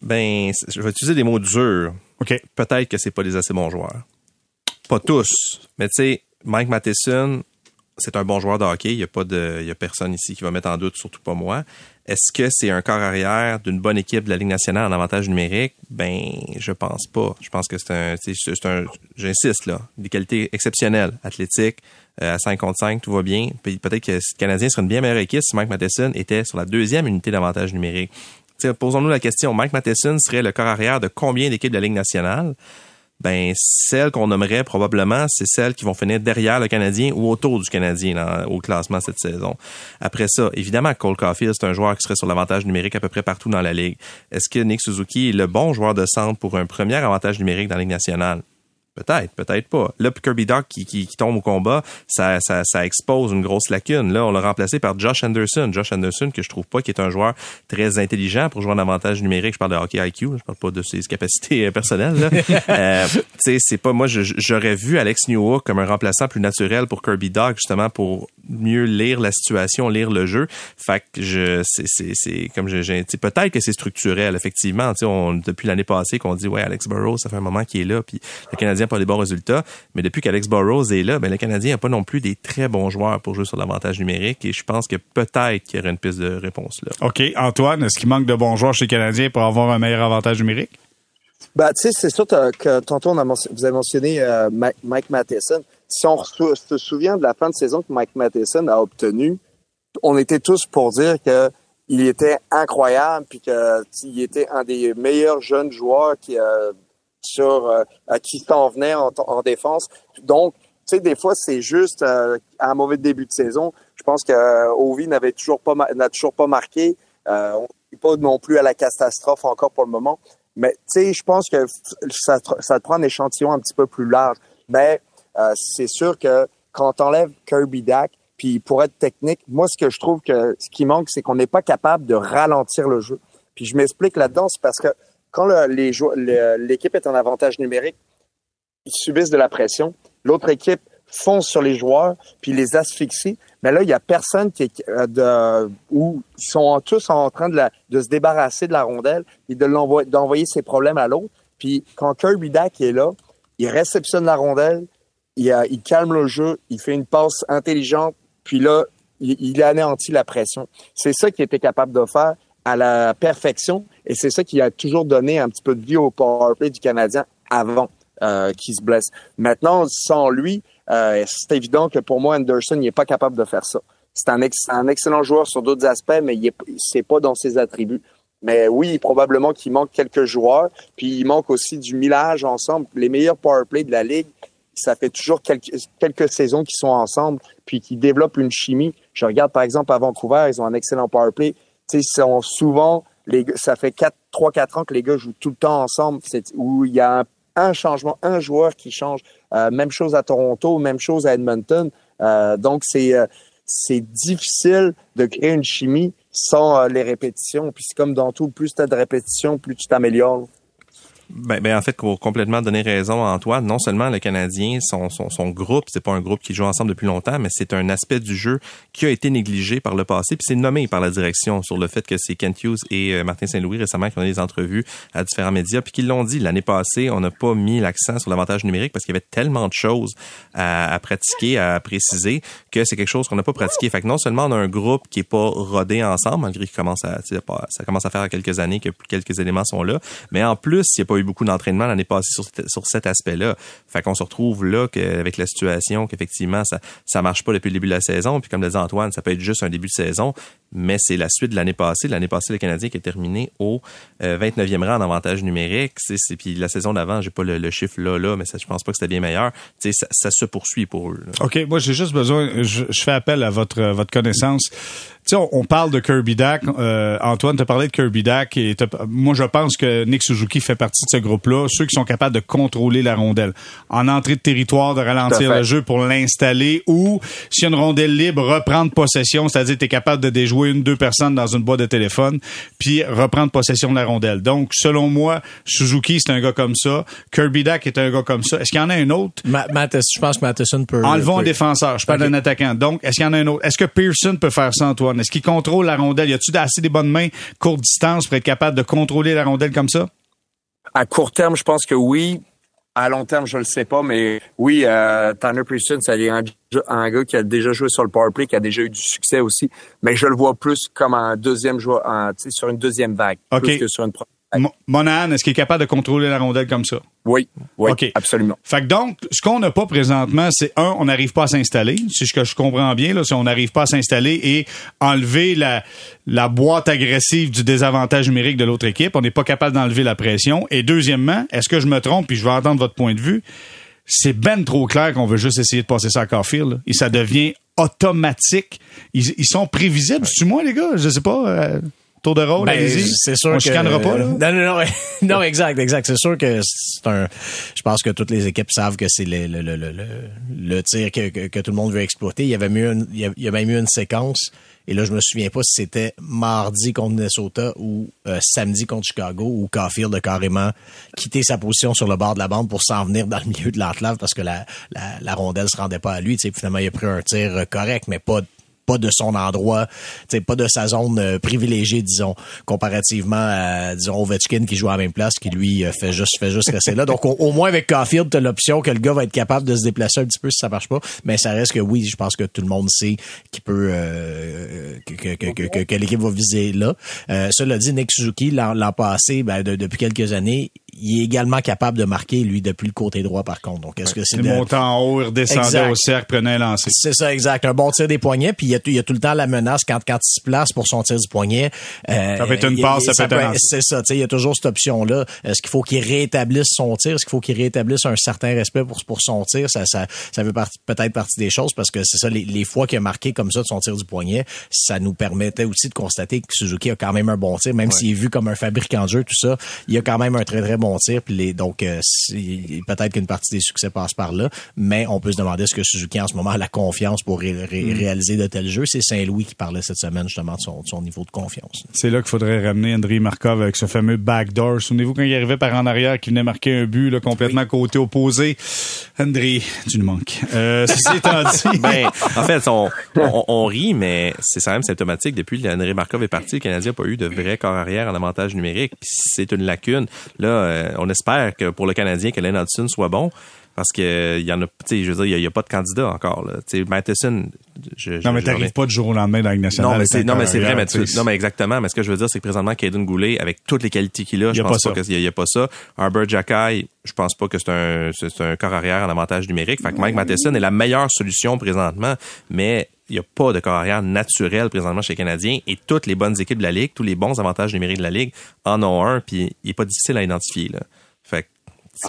Ben, je vais utiliser des mots durs. OK. Peut-être que c'est pas les assez bons joueurs. Pas tous. Mais tu sais, Mike Matheson, c'est un bon joueur de hockey. Il n'y a pas de, y a personne ici qui va mettre en doute, surtout pas moi. Est-ce que c'est un corps arrière d'une bonne équipe de la Ligue nationale en avantage numérique? Ben, je pense pas. Je pense que c'est un, c'est un, j'insiste là, des qualités exceptionnelles, athlétiques, euh, à 5 contre 5, tout va bien. peut-être que le Canadien serait une bien meilleure équipe si Mike Matheson était sur la deuxième unité d'avantage numérique. Posons-nous la question, Mike Matheson serait le corps arrière de combien d'équipes de la Ligue nationale? Ben celles qu'on nommerait probablement, c'est celles qui vont finir derrière le Canadien ou autour du Canadien au classement cette saison. Après ça, évidemment, Cole Caulfield, c'est un joueur qui serait sur l'avantage numérique à peu près partout dans la ligue. Est-ce que Nick Suzuki est le bon joueur de centre pour un premier avantage numérique dans la Ligue nationale? Peut-être, peut-être pas. Là, Kirby Doc qui, qui, tombe au combat, ça, ça, ça, expose une grosse lacune. Là, on l'a remplacé par Josh Anderson. Josh Anderson, que je trouve pas qui est un joueur très intelligent pour jouer en avantage numérique. Je parle de hockey IQ, je parle pas de ses capacités euh, personnelles. Euh, tu sais, c'est pas moi. J'aurais vu Alex Newhook comme un remplaçant plus naturel pour Kirby Doc, justement pour mieux lire la situation, lire le jeu. Fait que je, c'est, c'est, c'est comme j'ai, peut-être que c'est structurel effectivement. Tu sais, depuis l'année passée qu'on dit ouais Alex Burrows, ça fait un moment qu'il est là, puis le Canadien pas des bons résultats. Mais depuis qu'Alex Burrows est là, ben, le Canadien n'a pas non plus des très bons joueurs pour jouer sur l'avantage numérique. Et je pense que peut-être qu'il y aurait une piste de réponse là. OK. Antoine, est-ce qu'il manque de bons joueurs chez les Canadiens pour avoir un meilleur avantage numérique? Ben, tu sais, c'est sûr que tantôt, on a vous avez mentionné euh, Mike, Matheson. Si on se souvient de la fin de saison que Mike Matheson a obtenu, on était tous pour dire que il était incroyable puis qu'il était un des meilleurs jeunes joueurs qui, euh, sur euh, qui s'en venait en, défense. Donc, tu sais, des fois, c'est juste euh, un mauvais début de saison. Je pense que euh, Ovi n'avait toujours pas n'a toujours pas marqué. Euh, on n'est pas non plus à la catastrophe encore pour le moment. Mais tu sais, je pense que ça, ça te prend un échantillon un petit peu plus large. Mais euh, c'est sûr que quand on enlève Kirby Dak, puis pour être technique, moi ce que je trouve que ce qui manque, c'est qu'on n'est pas capable de ralentir le jeu. Puis je m'explique là-dedans, c'est parce que quand l'équipe est en avantage numérique, ils subissent de la pression. L'autre équipe fonce sur les joueurs puis les asphyxie. Mais là, il y a personne qui est euh, où ils sont tous en train de, se débarrasser de la rondelle et de d'envoyer ses problèmes à l'autre. Puis quand Kirby Dak est là, il réceptionne la rondelle, il, calme le jeu, il fait une passe intelligente, puis là, il, anéantit la pression. C'est ça qu'il était capable de faire à la perfection. Et c'est ça qui a toujours donné un petit peu de vie au powerplay du Canadien avant euh, qu'il se blesse. Maintenant, sans lui, euh, c'est évident que pour moi, Anderson n'est pas capable de faire ça. C'est un, excellent joueur sur d'autres aspects, mais c'est pas dans ses attributs. Mais oui, probablement qu'il manque quelques joueurs, puis il manque aussi du millage ensemble. Les meilleurs powerplay de la ligue, ça fait toujours quelques, quelques saisons qu'ils sont ensemble, puis qu'ils développent une chimie. Je regarde par exemple à Vancouver, ils ont un excellent powerplay sais, sont souvent, les, ça fait 4, 3, 4 ans que les gars jouent tout le temps ensemble, où il y a un, changement, un joueur qui change. Euh, même chose à Toronto, même chose à Edmonton. Euh, donc, c'est euh, c'est difficile de créer une chimie sans les répétitions. Puis c'est comme dans tout, plus tu as de répétitions, plus tu t'améliores. Ben, ben, en fait, pour complètement donner raison à Antoine, non seulement le Canadien, son, son, son groupe, c'est pas un groupe qui joue ensemble depuis longtemps, mais c'est un aspect du jeu qui a été négligé par le passé, puis c'est nommé par la direction sur le fait que c'est Kent Hughes et euh, Martin Saint-Louis récemment qui ont eu des entrevues à différents médias, puis qui l'ont dit l'année passée, on n'a pas mis l'accent sur l'avantage numérique parce qu'il y avait tellement de choses à, à pratiquer, à préciser, que c'est quelque chose qu'on n'a pas pratiqué. Fait que non seulement on a un groupe qui est pas rodé ensemble, malgré qu'il commence à, ça commence à faire quelques années que quelques éléments sont là, mais en plus, il n'y a pas eu beaucoup d'entraînement l'année passée sur, sur cet aspect-là. Fait qu'on se retrouve là avec la situation qu'effectivement ça ça marche pas depuis le début de la saison. Puis comme le disait Antoine, ça peut être juste un début de saison, mais c'est la suite de l'année passée. L'année passée, le Canadien qui est terminé au 29e euh, rang en avantage numérique. C'est puis la saison d'avant, j'ai pas le, chiffre là là, mais ça, je pense pas que c'était bien meilleur. Ça, ça se poursuit pour eux. Ok, moi j'ai juste besoin, je, je, fais appel à votre votre connaissance on, parle de Kirby Dak. Euh, Antoine, tu as parlé de Kirby Dak. Et moi, je pense que Nick Suzuki fait partie de ce groupe-là. Ceux qui sont capables de contrôler la rondelle. En entrée de territoire, de ralentir le jeu pour l'installer ou, s'il y a une rondelle libre, reprendre possession. C'est-à-dire, tu es capable de déjouer une, deux personnes dans une boîte de téléphone puis reprendre possession de la rondelle. Donc, selon moi, Suzuki, c'est un gars comme ça. Kirby Dak est un gars comme ça. Est-ce qu'il y en a un autre? je pense que Matheson peut... Enlevons un défenseur. Je parle d'un attaquant. Donc, est-ce qu'il y en a un autre? Est-ce que Pearson peut faire ça, Antoine? Est-ce qu'il contrôle la rondelle? Y a-tu assez des bonnes mains, courte distance, pour être capable de contrôler la rondelle comme ça? À court terme, je pense que oui. à long terme, je le sais pas, mais oui, euh, Tanner Preston, c'est un, un, gars qui a déjà joué sur le powerplay, qui a déjà eu du succès aussi, mais je le vois plus comme un deuxième joueur, sur une deuxième vague, plus que sur une première Monahan, est-ce qu'il est capable de contrôler la rondelle comme ça? Oui, oui, absolument. Fait que donc, ce qu'on n'a pas présentement, c'est un, on n'arrive pas à s'installer. C'est ce que je comprends bien, là, c'est on n'arrive pas à s'installer et enlever la, la boîte agressive du désavantage numérique de l'autre équipe. On n'est pas capable d'enlever la pression. Et deuxièmement, est-ce que je me trompe, puis je vais entendre votre point de vue, c'est ben trop clair qu'on veut juste essayer de passer ça à Caulfield, et ça devient automatique. Ils, sont prévisibles, c'est-tu moi, les gars? Je sais pas. Euh, Tour de rôle, ben, C'est sûr On chicanera pas, là? Non, non, non, non, exact, exact. C'est sûr que c'est un, je pense que toutes les équipes savent que c'est le, le, le, le, le tir que, que, tout le monde veut exploiter. Il y avait mieux il y avait même eu une séquence. Et là, je me souviens pas si c'était mardi contre Minnesota ou euh, samedi contre Chicago où Caulfield a carrément quitté sa position sur le bord de la bande pour s'en venir dans le milieu de l'enclave parce que la, la, la rondelle se rendait pas à lui. Tu sais, finalement, il a pris un tir correct, mais pas pas de son endroit, pas de sa zone euh, privilégiée, disons, comparativement à, disons, Ovechkin qui joue à la même place, qui lui euh, fait juste, fait juste rester là. Donc, au, moins avec Caulfield, t'as l'option que le gars va être capable de se déplacer un petit peu si ça marche pas. Mais ça reste que oui, je pense que tout le monde sait qu'il peut, euh, que, que, que, que, l'équipe va viser là. Euh, cela dit, Nick Suzuki, l'an passé, ben, depuis quelques années, il est également capable de marquer, lui, depuis le côté droit, par contre. Donc, est-ce que c'est... Il montait en haut, il redescendait au cercle, prenait un lancer. C'est ça, exact. Un bon tir des poignets, puis il y a, il y a tout le temps la menace quand, quand il se place pour son tir du poignet. Euh, ça peut être une passe, ça, peut être un C'est ça, tu sais, il y a toujours cette option-là. Est-ce qu'il faut qu'il rétablisse son tir? Est-ce qu'il faut qu'il rétablisse un certain respect pour, pour son tir? Ça, ça, ça veut peut-être partie des choses parce que c'est ça, les, les, fois qu'il a marqué comme ça de son tir du poignet, ça nous permettait aussi de constater que Suzuki a quand même un bon tir, même s'il est vu comme un fabricant de jeu, tout ça, il a quand même un très, très bon tir. Puis les, donc, euh, peut-être qu'une partie des succès passe par là, mais on peut se demander est-ce que Suzuki en ce moment a la confiance pour mm. réaliser de tels jeux. C'est Saint-Louis qui parlait cette semaine justement de son, niveau de confiance. C'est là qu'il faudrait ramener André Markov avec ce fameux backdoor. Souvenez-vous quand il arrivait par en arrière, qui venait marquer un but là, complètement côté opposé. André, tu nous manques. Euh, ceci étant dit... ben, en fait, on, rit, mais c'est quand même symptomatique. Depuis que Markov est parti, le Canadien n'a pas eu de vrai corps arrière en avantage numérique. C'est une lacune. Là, euh, on espère que pour le Canadien, que Len Hudson soit bon parce que il y en a tu sais je veux dire il y, a pas de candidat encore là. Tu sais Matheson je, non mais t'arrives pas du jour au lendemain dans la nationale non mais c'est non mais c'est vrai mais non mais exactement mais ce que je veux dire c'est que présentement Caden Goulet avec toutes les qualités qu'il a, je pense pas, qu'il y, a pas ça. Arbor Jacky je pense pas que c'est un c'est un corps arrière en avantage numérique. Fait que Mike Matheson est la meilleure solution présentement mais il n'y a pas de corps arrière naturel présentement chez les Canadiens. Et toutes les bonnes équipes de la Ligue, tous les bons avantages numériques de la Ligue en ont un, puis il est pas difficile à identifier. Là.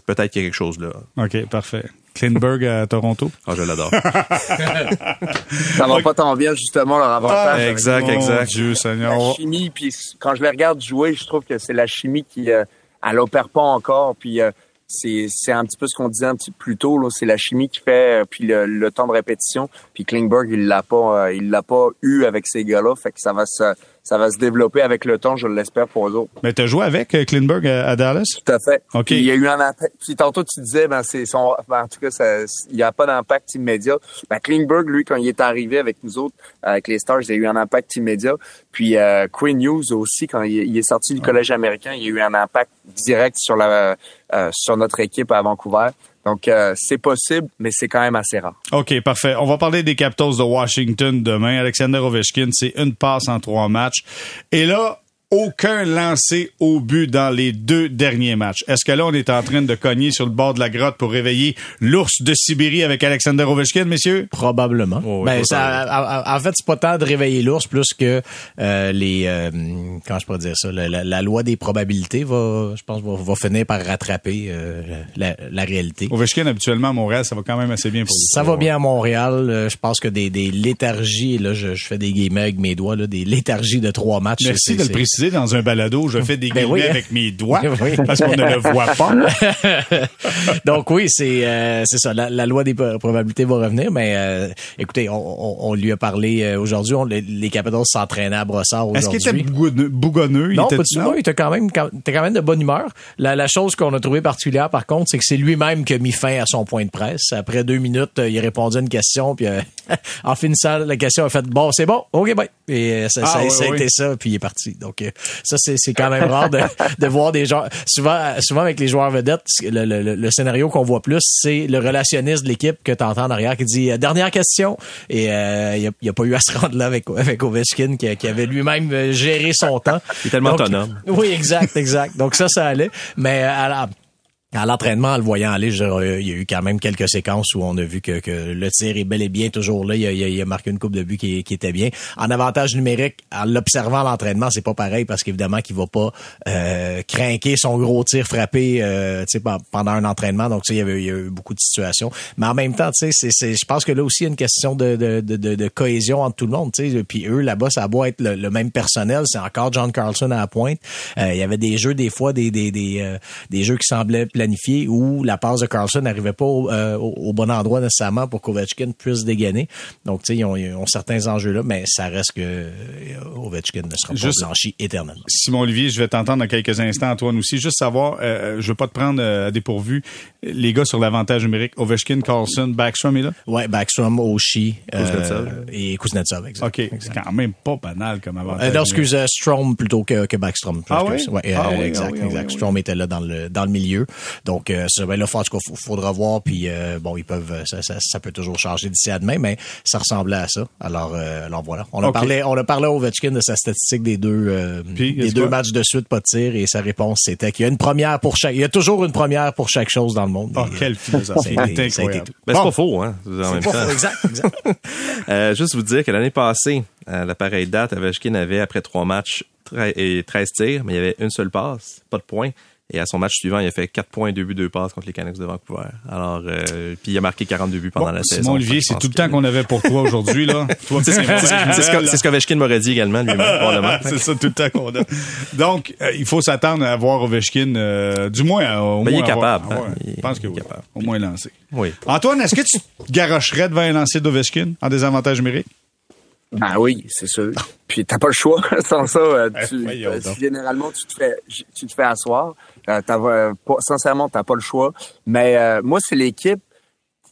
Peut-être qu'il y a quelque chose là. OK, parfait. Kleinberg à Toronto? Ah, je l'adore. ça va pas tant bien, justement, leur avantage. Ah, exact, exact. Dieu Seigneur. La chimie, puis quand je les regarde jouer, je trouve que c'est la chimie qui, euh, elle opère pas encore, puis euh, c'est c'est un petit peu ce qu'on disait un petit plus tôt là c'est la chimie qui fait euh, puis le, temps de répétition puis Klingberg il l'a pas euh, il l'a pas eu avec ces gars-là fait que ça va se ça va se développer avec le temps, je l'espère pour eux autres. Mais tu as joué avec euh, Klingberg à, Dallas? Tout à fait. OK. il y a eu un impact. Puis tantôt, tu disais, ben, c'est son, ben, en tout cas, ça, il n'y a pas d'impact immédiat. Ben, Klingberg, lui, quand il est arrivé avec nous autres, avec les Stars, il y a eu un impact immédiat. Puis, euh, Quinn Hughes aussi, quand il, est sorti du collège américain, il y a eu un impact direct sur la, euh, sur notre équipe à Vancouver. Donc, euh, c'est possible, mais c'est quand même assez rare. OK, parfait. On va parler des Capitals de Washington demain. Alexander Ovechkin, c'est une passe en trois matchs. Et là, aucun lancé au but dans les deux derniers matchs. Est-ce que là, on est en train de cogner sur le bord de la grotte pour réveiller l'ours de Sibérie avec Alexander Ovechkin, messieurs? Probablement. Oh, ben, ça, en fait, c'est pas tant de réveiller l'ours plus que euh, les... Euh, comment je pourrais dire ça? La, loi des probabilités va, je pense, va, finir par rattraper euh, la, la, réalité. Ovechkin, habituellement, à Montréal, ça va quand même assez bien pour lui. Ça va bien à Montréal. Je pense que des, des léthargies, là, je, je fais des guillemets avec mes doigts, là, des léthargies de trois matchs. Merci de le préciser dans un balado, je fais des ben guillemets hein. avec mes doigts parce qu'on ne le voit pas. Donc oui, c'est euh, c'est ça. La, loi des probabilités va revenir, mais euh, écoutez, on, lui a parlé euh, aujourd'hui. Les, Capitals s'entraînaient à Brossard aujourd'hui. Est-ce qu'il était bougonneux? Non, pas du tout. Il était quand même, quand même de bonne humeur. La, chose qu'on a trouvée particulière, par contre, c'est que c'est lui-même qui a mis fin à son point de presse. Après deux minutes, il a répondu à une question, puis en finissant la question, il a fait bon, c'est bon, ok, bye. Et ça, ah, a été ça, puis il est parti. Donc ça, c'est, c'est quand même rare de, de voir des gens. Souvent, souvent avec les joueurs vedettes, le, le, le scénario qu'on voit plus, c'est le relationniste de l'équipe que tu entends en arrière qui dit dernière question. Et euh, il n'y a, a, pas eu à se rendre là avec, avec Ovechkin qui, qui avait lui-même géré son temps. Il est tellement autonome. Oui, exact, exact. Donc ça, ça allait. Mais à la, à l'entraînement, en le voyant aller, il y a eu quand même quelques séquences où on a vu que, que le tir est bel et bien toujours là. Il a, il a, marqué une coupe de but qui, qui, était bien. En avantage numérique, en l'observant à l'entraînement, c'est pas pareil parce qu'évidemment qu'il va pas euh, craquer son gros tir frappé euh, pendant un entraînement. Donc, il y, avait, il y a eu beaucoup de situations. Mais en même temps, c'est, c'est, je pense que là aussi, il y a une question de, de, de, de cohésion entre tout le monde. T'sais. Puis eux, là-bas, ça doit être le, même personnel. C'est encore John Carlson à la pointe. Euh, il y avait des jeux, des fois, des, des, des, euh, des jeux qui semblaient planifié où la passe de Carlson n'arrivait pas euh, au, bon endroit nécessairement pour qu'Ovechkin puisse dégainer. Donc, tu sais, ils, ont, certains enjeux là, mais ça reste que euh, Ovechkin ne sera pas blanchi éternellement. Simon Olivier, je vais t'entendre dans quelques instants, Antoine aussi. Juste savoir, euh, je veux pas te prendre à dépourvu, les gars sur l'avantage numérique, Ovechkin, Carlson, Backstrom est là? Ouais, Backstrom, Oshie et Kuznetsov, exact. OK, c'est quand même pas banal comme avantage. non, excuse, Strom plutôt que, que Backstrom. Ah oui? Ouais, ah exact, ah exact. Strom était là dans le, dans le milieu. Donc, euh, ça, ben là, en tout cas, faudra voir. Puis, euh, bon, ils peuvent, euh, ça, ça, ça, peut toujours changer d'ici à demain, mais ça ressemblait à ça. Alors, euh, alors voilà. On a parlé, on a parlé à Ovechkin de sa statistique des deux, des deux matchs de suite, pas de tir, et sa réponse c'était qu'il y a une première pour chaque. Il y a toujours une première pour chaque chose dans le monde. Oh, quelle philosophie. Ben, c'est pas faux, hein. En même pas exact, exact. juste vous dire que l'année passée, à la pareille date, Ovechkin avait après trois matchs et 13 tirs, mais il y avait une seule passe, pas de points. Et à son match suivant, il a fait 4 points, 2 buts, 2 passes contre les Canucks de Vancouver. Alors, euh, puis il a marqué 42 buts pendant la saison. Olivier, c'est tout le temps qu'on avait pour toi aujourd'hui, là. c'est ce qu'Ovechkin m'aurait dit également, lui-même, c'est ça, tout le temps qu'on a. Donc, euh, il faut s'attendre à voir Ovechkin, euh, du moins, au ben, moins. Il est capable. Hein, je pense que oui. Capable. Au moins lancé. Oui. Antoine, est-ce que tu garocherais devant un lancer d'Ovechkin en désavantage numérique? Ben oui, c'est sûr. Puis t'as pas le choix. Sans ça, euh, tu, euh, généralement, tu te fais, tu te fais asseoir. Euh, t'as, euh, pas, sincèrement, t'as pas le choix. Mais moi, c'est l'équipe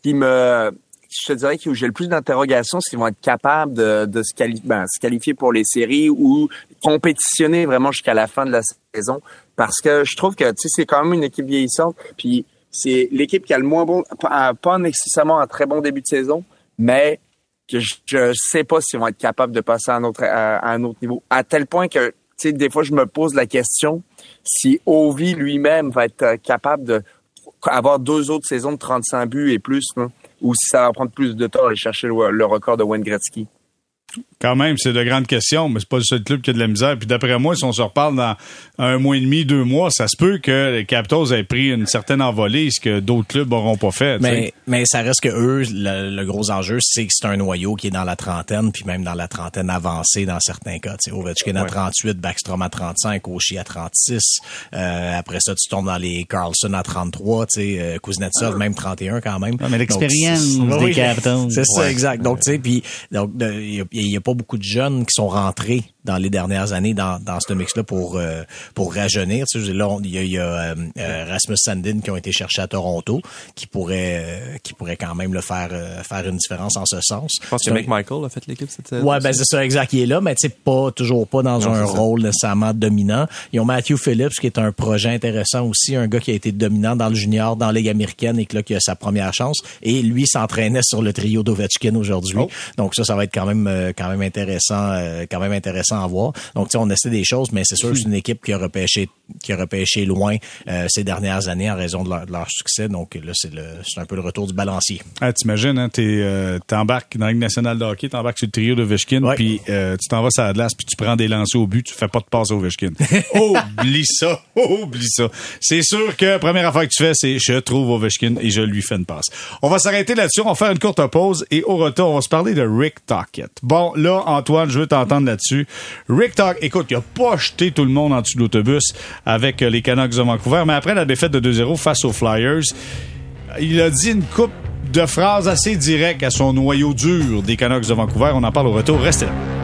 qui me, je te dirais que j'ai le plus d'interrogations, s'ils vont être capables de, de se, qualifier, ben, se qualifier pour les séries ou compétitionner vraiment jusqu'à la fin de la saison. Parce que je trouve que, tu sais, c'est quand même une équipe vieillissante. Puis c'est l'équipe qui a le moins bon, pas nécessairement un très bon début de saison, mais que je, sais pas s'ils vont être capables de passer à un autre, à, un autre niveau. À tel point que, tu sais, des fois, je me pose la question si Ovi lui-même va être euh, capable de avoir deux autres saisons de 35 buts et plus, ou si ça va prendre plus de temps à aller chercher le, record de Wayne Gretzky. Quand même, c'est de grandes questions, mais c'est pas le seul club qui a de la misère. Puis d'après moi, si on se reparle dans un mois et demi, deux mois, ça se peut que les Capitals aient pris une certaine envolée, ce que d'autres clubs n'auront pas fait. Mais, mais ça reste que eux, le, gros enjeu, c'est que c'est un noyau qui est dans la trentaine, puis même dans la trentaine avancée dans certains cas. T'sais, Ovechkin à 38, Backstrom à 35, Oshie à 36. Euh, après ça, tu tombes dans les Carlson à 33, tu sais, euh, Kuznetsov même 31 quand même. mais l'expérience des Capitals. C'est ça, exact. Donc, tu sais, puis donc il y, a pas beaucoup de jeunes qui sont rentrés dans les dernières années dans, dans ce mix-là pour euh, pour rajeunir. Tu sais, là, il y a, y a euh, euh, Rasmus Sandin qui ont été cherchés à Toronto, qui pourrait qui pourrait quand même le faire faire une différence en ce sens. Je pense que Michael a fait l'équipe cette Ouais, ben c'est ça exact, il est là, mais tu sais pas toujours pas dans un rôle nécessairement dominant. Ils ont Matthew Phillips qui est un projet intéressant aussi, un gars qui a été dominant dans le junior, dans la Ligue américaine et que là qui a sa première chance. Et lui s'entraînait sur le trio d'Ovechkin aujourd'hui. Oh. Donc ça, ça va être quand même quand même intéressant, quand même intéressant à voir. Donc, on essaie des choses, mais c'est sûr que c'est une équipe qui a repêché, qui a repêché loin euh, ces dernières années en raison de leur, succès. Donc, là, c'est un peu le retour du balancier. Ah, t'imagines, hein, euh, t'embarques dans la Ligue nationale de hockey, t'embarques sur le trio de Veshkin, puis euh, tu t'en vas sur la glace, puis tu prends des lancers au but, tu fais pas de passe au Veshkin. oublie ça, oublie ça. C'est sûr que première affaire que tu fais, c'est je trouve Ovechkin et je lui fais une passe. On va s'arrêter là-dessus, on va faire une courte pause et au retour, on va se parler de Rick Tockett. Bon, Antoine, je veux t'entendre là-dessus. Rick Talk, écoute, il a pas jeté tout le monde en dessous de l'autobus avec euh, les Canucks de Vancouver, mais après la défaite de 2-0 face aux Flyers, il a dit une coupe de phrases assez directes à son noyau dur des Canucks de Vancouver. On en parle au retour. Restez là.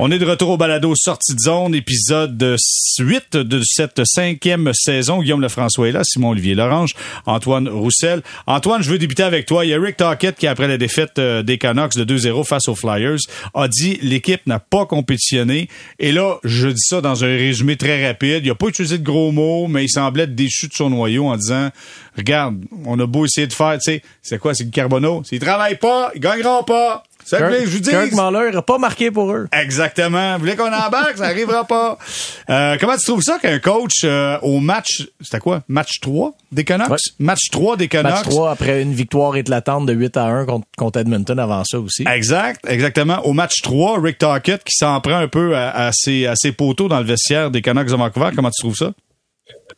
On est de retour au balado Sortie de zone, épisode 8 de cette cinquième saison. Guillaume Lefrançois est là, Simon-Olivier Lorange, Antoine Roussel. Antoine, je veux débuter avec toi. Il y a Rick Tockett qui, après la défaite euh, des Canucks de 2-0 face aux Flyers, a dit l'équipe n'a pas compétitionné. Et là, je dis ça dans un résumé très rapide. Il a pas utilisé de gros mots, mais il semblait être déchu de son noyau en disant, regarde, on a beau essayer de faire, tu sais, c'est quoi, c'est le Carbonneau? S'ils travaillent pas, ils gagneront pas. Ça Kirk, je vous dis. Kirk Muller n'a pas marqué pour eux. Exactement. Vous voulez qu'on embarque, ça arrivera pas. Euh, comment tu trouves ça qu'un coach euh, au match, c'était quoi? Match 3 des Canucks? Ouais. Match 3 des Canucks. Match 3 après une victoire éclatante de 8 à 1 contre, contre Edmonton avant ça aussi. Exact, exactement. Au match 3, Rick Tockett qui s'en prend un peu à, à, ses, à ses poteaux dans le vestiaire des Canucks de Vancouver. Comment tu trouves ça?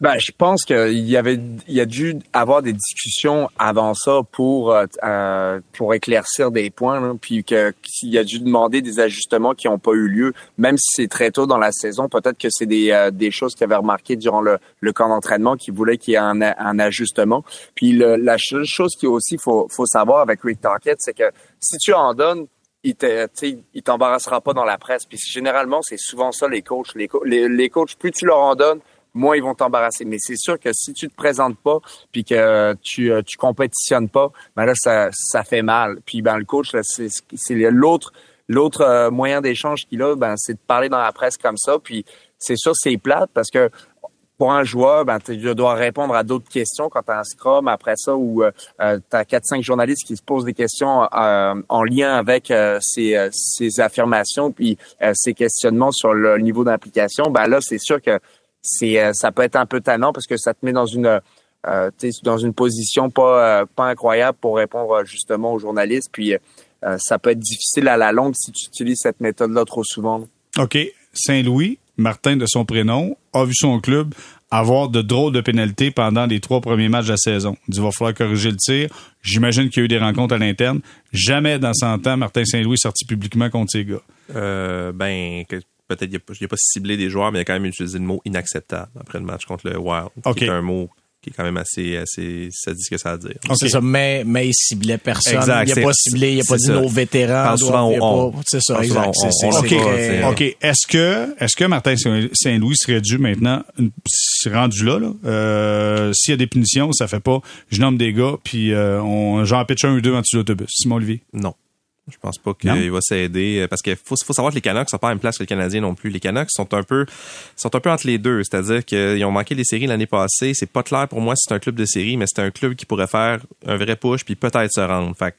Ben, je pense qu'il y avait, il y a dû avoir des discussions avant ça pour euh, pour éclaircir des points, puis que qu'il y a dû demander des ajustements qui n'ont pas eu lieu, même si c'est très tôt dans la saison. Peut-être que c'est des euh, des choses qu'il avait remarquées durant le, le camp d'entraînement qui voulaient qu'il y ait un, un ajustement. Puis le, la chose qui aussi faut faut savoir avec Rick Tockett, c'est que si tu en donnes il il t'embarrassera pas dans la presse. Puis généralement, c'est souvent ça les coachs. Les, les, les coachs, plus tu leur en donnes, moins ils vont t'embarrasser. Mais c'est sûr que si tu te présentes pas, puis que tu tu compétitionnes pas, ben là ça ça fait mal. Puis ben le coach c'est c'est l'autre l'autre euh, moyen d'échange qu'il a, ben c'est de parler dans la presse comme ça. Puis c'est sûr c'est plate parce que pour un joueur, ben, tu dois répondre à d'autres questions quand tu as un scrum après ça ou euh, tu as 4-5 journalistes qui se posent des questions euh, en lien avec euh, ces, ces affirmations puis ces questionnements sur le niveau d'implication. Ben là, c'est sûr que c'est ça peut être un peu tannant parce que ça te met dans une euh, dans une position pas pas incroyable pour répondre justement aux journalistes puis ça peut être difficile à la longue si tu utilises cette méthode là trop souvent. OK, Saint-Louis, Martin de son prénom, a vu son club avoir de drôles de pénalités pendant les trois premiers matchs de la saison. Il dit, va falloir corriger le tir. J'imagine qu'il y a eu des rencontres à l'interne. Jamais dans 100 ans, Martin Saint-Louis est sorti publiquement contre ces gars. Euh, ben, que, peut-être qu'il n'a pas ciblé des joueurs, mais il a quand même utilisé le mot inacceptable après le match contre le Wild. Okay. Qui est un mot qui est quand même assez, assez, ça dit ce que ça a à dire. Okay. C'est ça, mais, mais il ciblait personne. Exact, il a pas ciblé, il a pas dit ça. nos vétérans. Souvent, on, c'est ça, exact. OK. Est-ce que, est-ce que Martin Saint-Louis serait dû maintenant, rendu là, là? Euh, s'il y a des punitions, ça fait pas, je nomme des gars, puis euh, on, j'en pitch un ou deux en dessous de l'autobus. Simon Olivier? Non. Je pense pas qu'il va s'aider parce qu'il faut, faut savoir que les Canucks sont pas à une place que les Canadiens non plus. Les Canucks sont un peu sont un peu entre les deux, c'est-à-dire qu'ils ont manqué les séries l'année passée. C'est pas clair pour moi si c'est un club de série, mais c'est un club qui pourrait faire un vrai push puis peut-être se rendre. Fait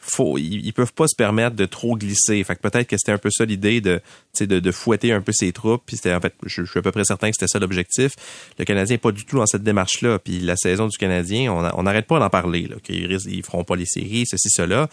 faut, ils, ils, peuvent pas se permettre de trop glisser. Fait que peut-être que c'était un peu ça l'idée de, de, de fouetter un peu ses troupes. Puis c'était en fait, je, je, suis à peu près certain que c'était ça l'objectif. Le Canadien est pas du tout dans cette démarche-là. Puis la saison du Canadien, on n'arrête pas d'en parler. Là, qu'ils ils feront pas les séries, ceci, cela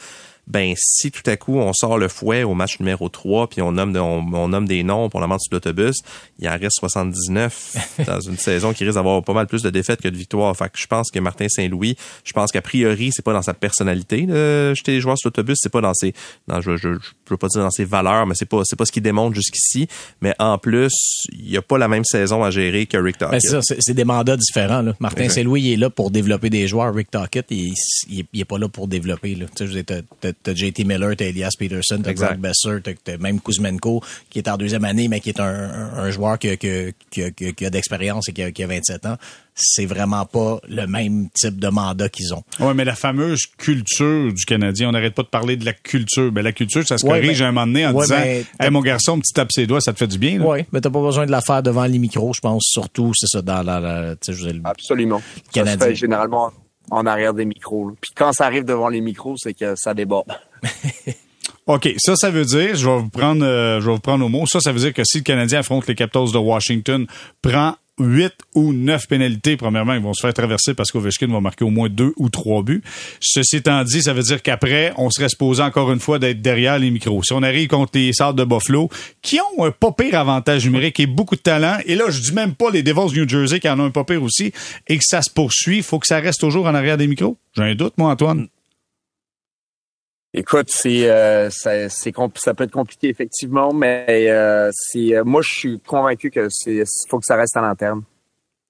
ben si tout à coup on sort le fouet au match numéro 3 puis on nomme de, on, on, nomme des noms pour la monte sur l'autobus, il en reste 79 dans une saison qui risque d'avoir pas mal plus de défaites que de victoires. Fait que je pense que Martin Saint-Louis, je pense qu'a priori, c'est pas dans sa personnalité de jeter les joueurs sur l'autobus, c'est pas dans ses dans je, je, je veux pas dire dans ses valeurs, mais c'est pas c'est pas ce qu'il démontre jusqu'ici, mais en plus, il y a pas la même saison à gérer que Rick Tockett. Ben c'est ça, c'est des mandats différents là. Martin Saint-Louis il est là pour développer des joueurs, Rick Tockett il, il, il est pas là pour développer là. Tu sais, t'as JT Miller, t'as Elias Peterson, t'as Brock Besser, t'as même Kuzmenko qui est en deuxième année, mais qui est un, un, un joueur qui, qui, qui, qui, qui a d'expérience et qui a, qui a 27 ans. C'est vraiment pas le même type de mandat qu'ils ont. Oui, mais la fameuse culture du Canadien, on n'arrête pas de parler de la culture. Ben, la culture, ça se corrige ouais, à un moment donné en ouais, disant mais, hey, mon garçon, petit tape ses doigts, ça te fait du bien. Oui, mais t'as pas besoin de la faire devant les micros, je pense, surtout, c'est ça, dans la... la je veux Absolument. Le Canadien. Ça se fait généralement en arrière des micros. Puis quand ça arrive devant les micros, c'est que ça déborde. OK, ça, ça veut dire, je vais vous prendre, euh, je vais vous prendre au mot. Ça, ça veut dire que si le Canadien affronte les Capitals de Washington, prend 8 ou 9 pénalités, premièrement, ils vont se faire traverser parce qu'Ovechkin va marquer au moins 2 ou 3 buts. Ceci étant dit, ça veut dire qu'après, on serait supposé encore une fois d'être derrière les micros. Si on arrive contre les Sardes de Buffalo, qui ont un pas pire avantage numérique et beaucoup de talent, et là, je dis même pas les Devils New Jersey qui en ont un pas pire aussi, et que ça se poursuit, faut que ça reste toujours en arrière des micros. J'ai un doute, moi, Antoine. Écoute, c'est euh, ça, peut être compliqué effectivement, mais euh, euh, moi je suis convaincu que faut que ça reste à long terme.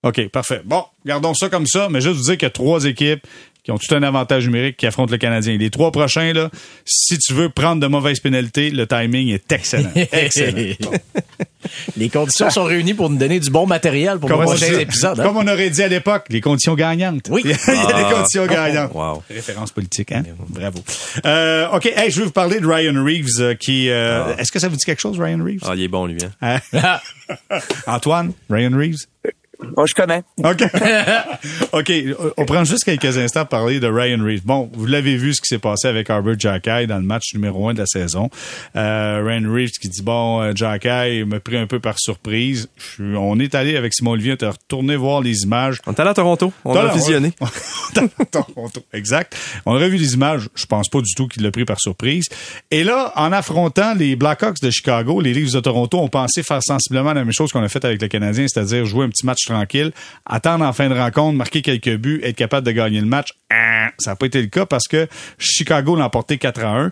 OK, parfait. Bon, gardons ça comme ça, mais juste vous dire qu'il y a trois équipes qui ont tout un avantage numérique, qui affrontent le Canadien. Les trois prochains, là, si tu veux prendre de mauvaises pénalités, le timing est excellent. excellent. Les conditions sont réunies pour nous donner du bon matériel pour le prochain épisode. hein? comme on aurait dit à l'époque, les conditions gagnantes. Oui. Il y a des conditions gagnantes. Wow. Référence politique, hein? Bravo. Euh, OK, hey, je vais vous parler de Ryan Reeves euh, qui... euh, Est-ce que ça vous dit quelque chose, Ryan Reeves? Ah, il est bon, lui. Hein? Hein? Antoine, Ryan Reeves? Moi, je connais. OK. OK. On prend juste quelques instants pour parler de Ryan Reeves. Bon, vous l'avez vu ce qui s'est passé avec Arbor Jacky dans le match numéro un de la saison. Euh, Ryan Reeves qui dit, bon, euh, Jacky m'a pris un peu par surprise. Je suis- on est allé avec Simon Olivier, on est retourné voir les images. On est allé à Toronto. On a. Dans Toronto. Exact. On a revu les images. Je pense pas du tout qu'il l'a pris par surprise. Et là, en affrontant les Blackhawks de Chicago, les Leafs de Toronto ont pensé faire sensiblement la même chose qu'on a fait avec le Canadien, c'est-à-dire jouer un petit match tranquille, attendre en fin de rencontre, marquer quelques buts, être capable de gagner le match. Ah, Ça n'a pas été le cas parce que Chicago l'a emporté 4 à 1.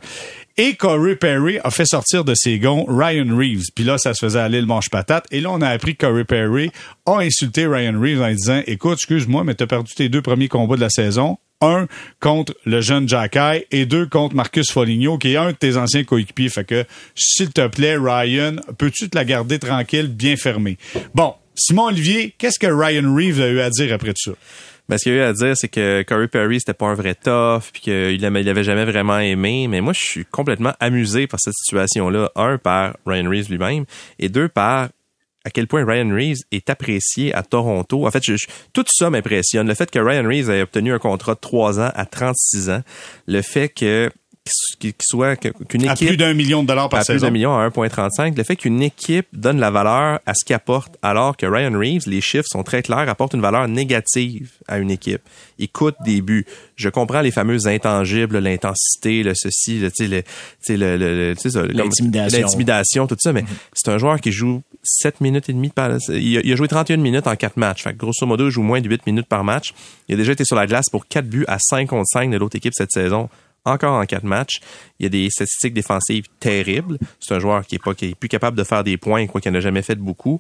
Et Corey Perry a fait sortir de ses gonds Ryan Reeves. Puis là, ça se faisait aller le manche patate. Et là, on a appris que Corey Perry a insulté Ryan Reeves en disant, écoute, excuse-moi, mais t'as perdu tes deux premiers combats de la saison. Un contre le jeune Jacky et deux contre Marcus Foligno, qui est un de tes anciens coéquipiers. Fait que, s'il te plaît, Ryan, peux-tu te la garder tranquille, bien fermée? Bon. Simon Olivier, qu'est-ce que Ryan Reeves a eu à dire après tout ça? Ben, ce qu'il a eu à dire, c'est que Corey Perry, c'était pas un vrai tough, puis qu'il aimait- il avait jamais vraiment aimé. Mais moi, je suis complètement amusé par cette situation-là. Un, par Ryan Reeves lui-même, et deux, par à quel point Ryan Reeves est apprécié à Toronto. En fait, je- je- tout ça m'impressionne. Le fait que Ryan Reeves ait obtenu un contrat de 3 ans à 36 ans, le fait que qu'il soit qu'une À équipe plus d'un million de dollars par à plus d'un million à 1.35. Le fait qu'une équipe donne la valeur à ce qu'il apporte, alors que Ryan Reeves, les chiffres sont très clairs, apporte une valeur négative à une équipe. Il coûte des buts. Je comprends les fameux intangibles, l'intensité, le ceci, le, tu sais, le, le, le- le- tu sais, ça, comme- L'intimidation. l'intimidation, tout ça, mais c'est un joueur qui joue 7 minutes et demie par, il a, il a joué 31 minutes en 4 matchs. Fait que grosso modo, il joue moins de 8 minutes par match. Il a déjà été sur la glace pour 4 buts à 5 contre 5 de l'autre équipe cette saison encore en quatre matchs. Il y a des statistiques défensives terribles. C'est un joueur qui est pas qui est plus capable de faire des points, quoi qu'il n'en a jamais fait beaucoup.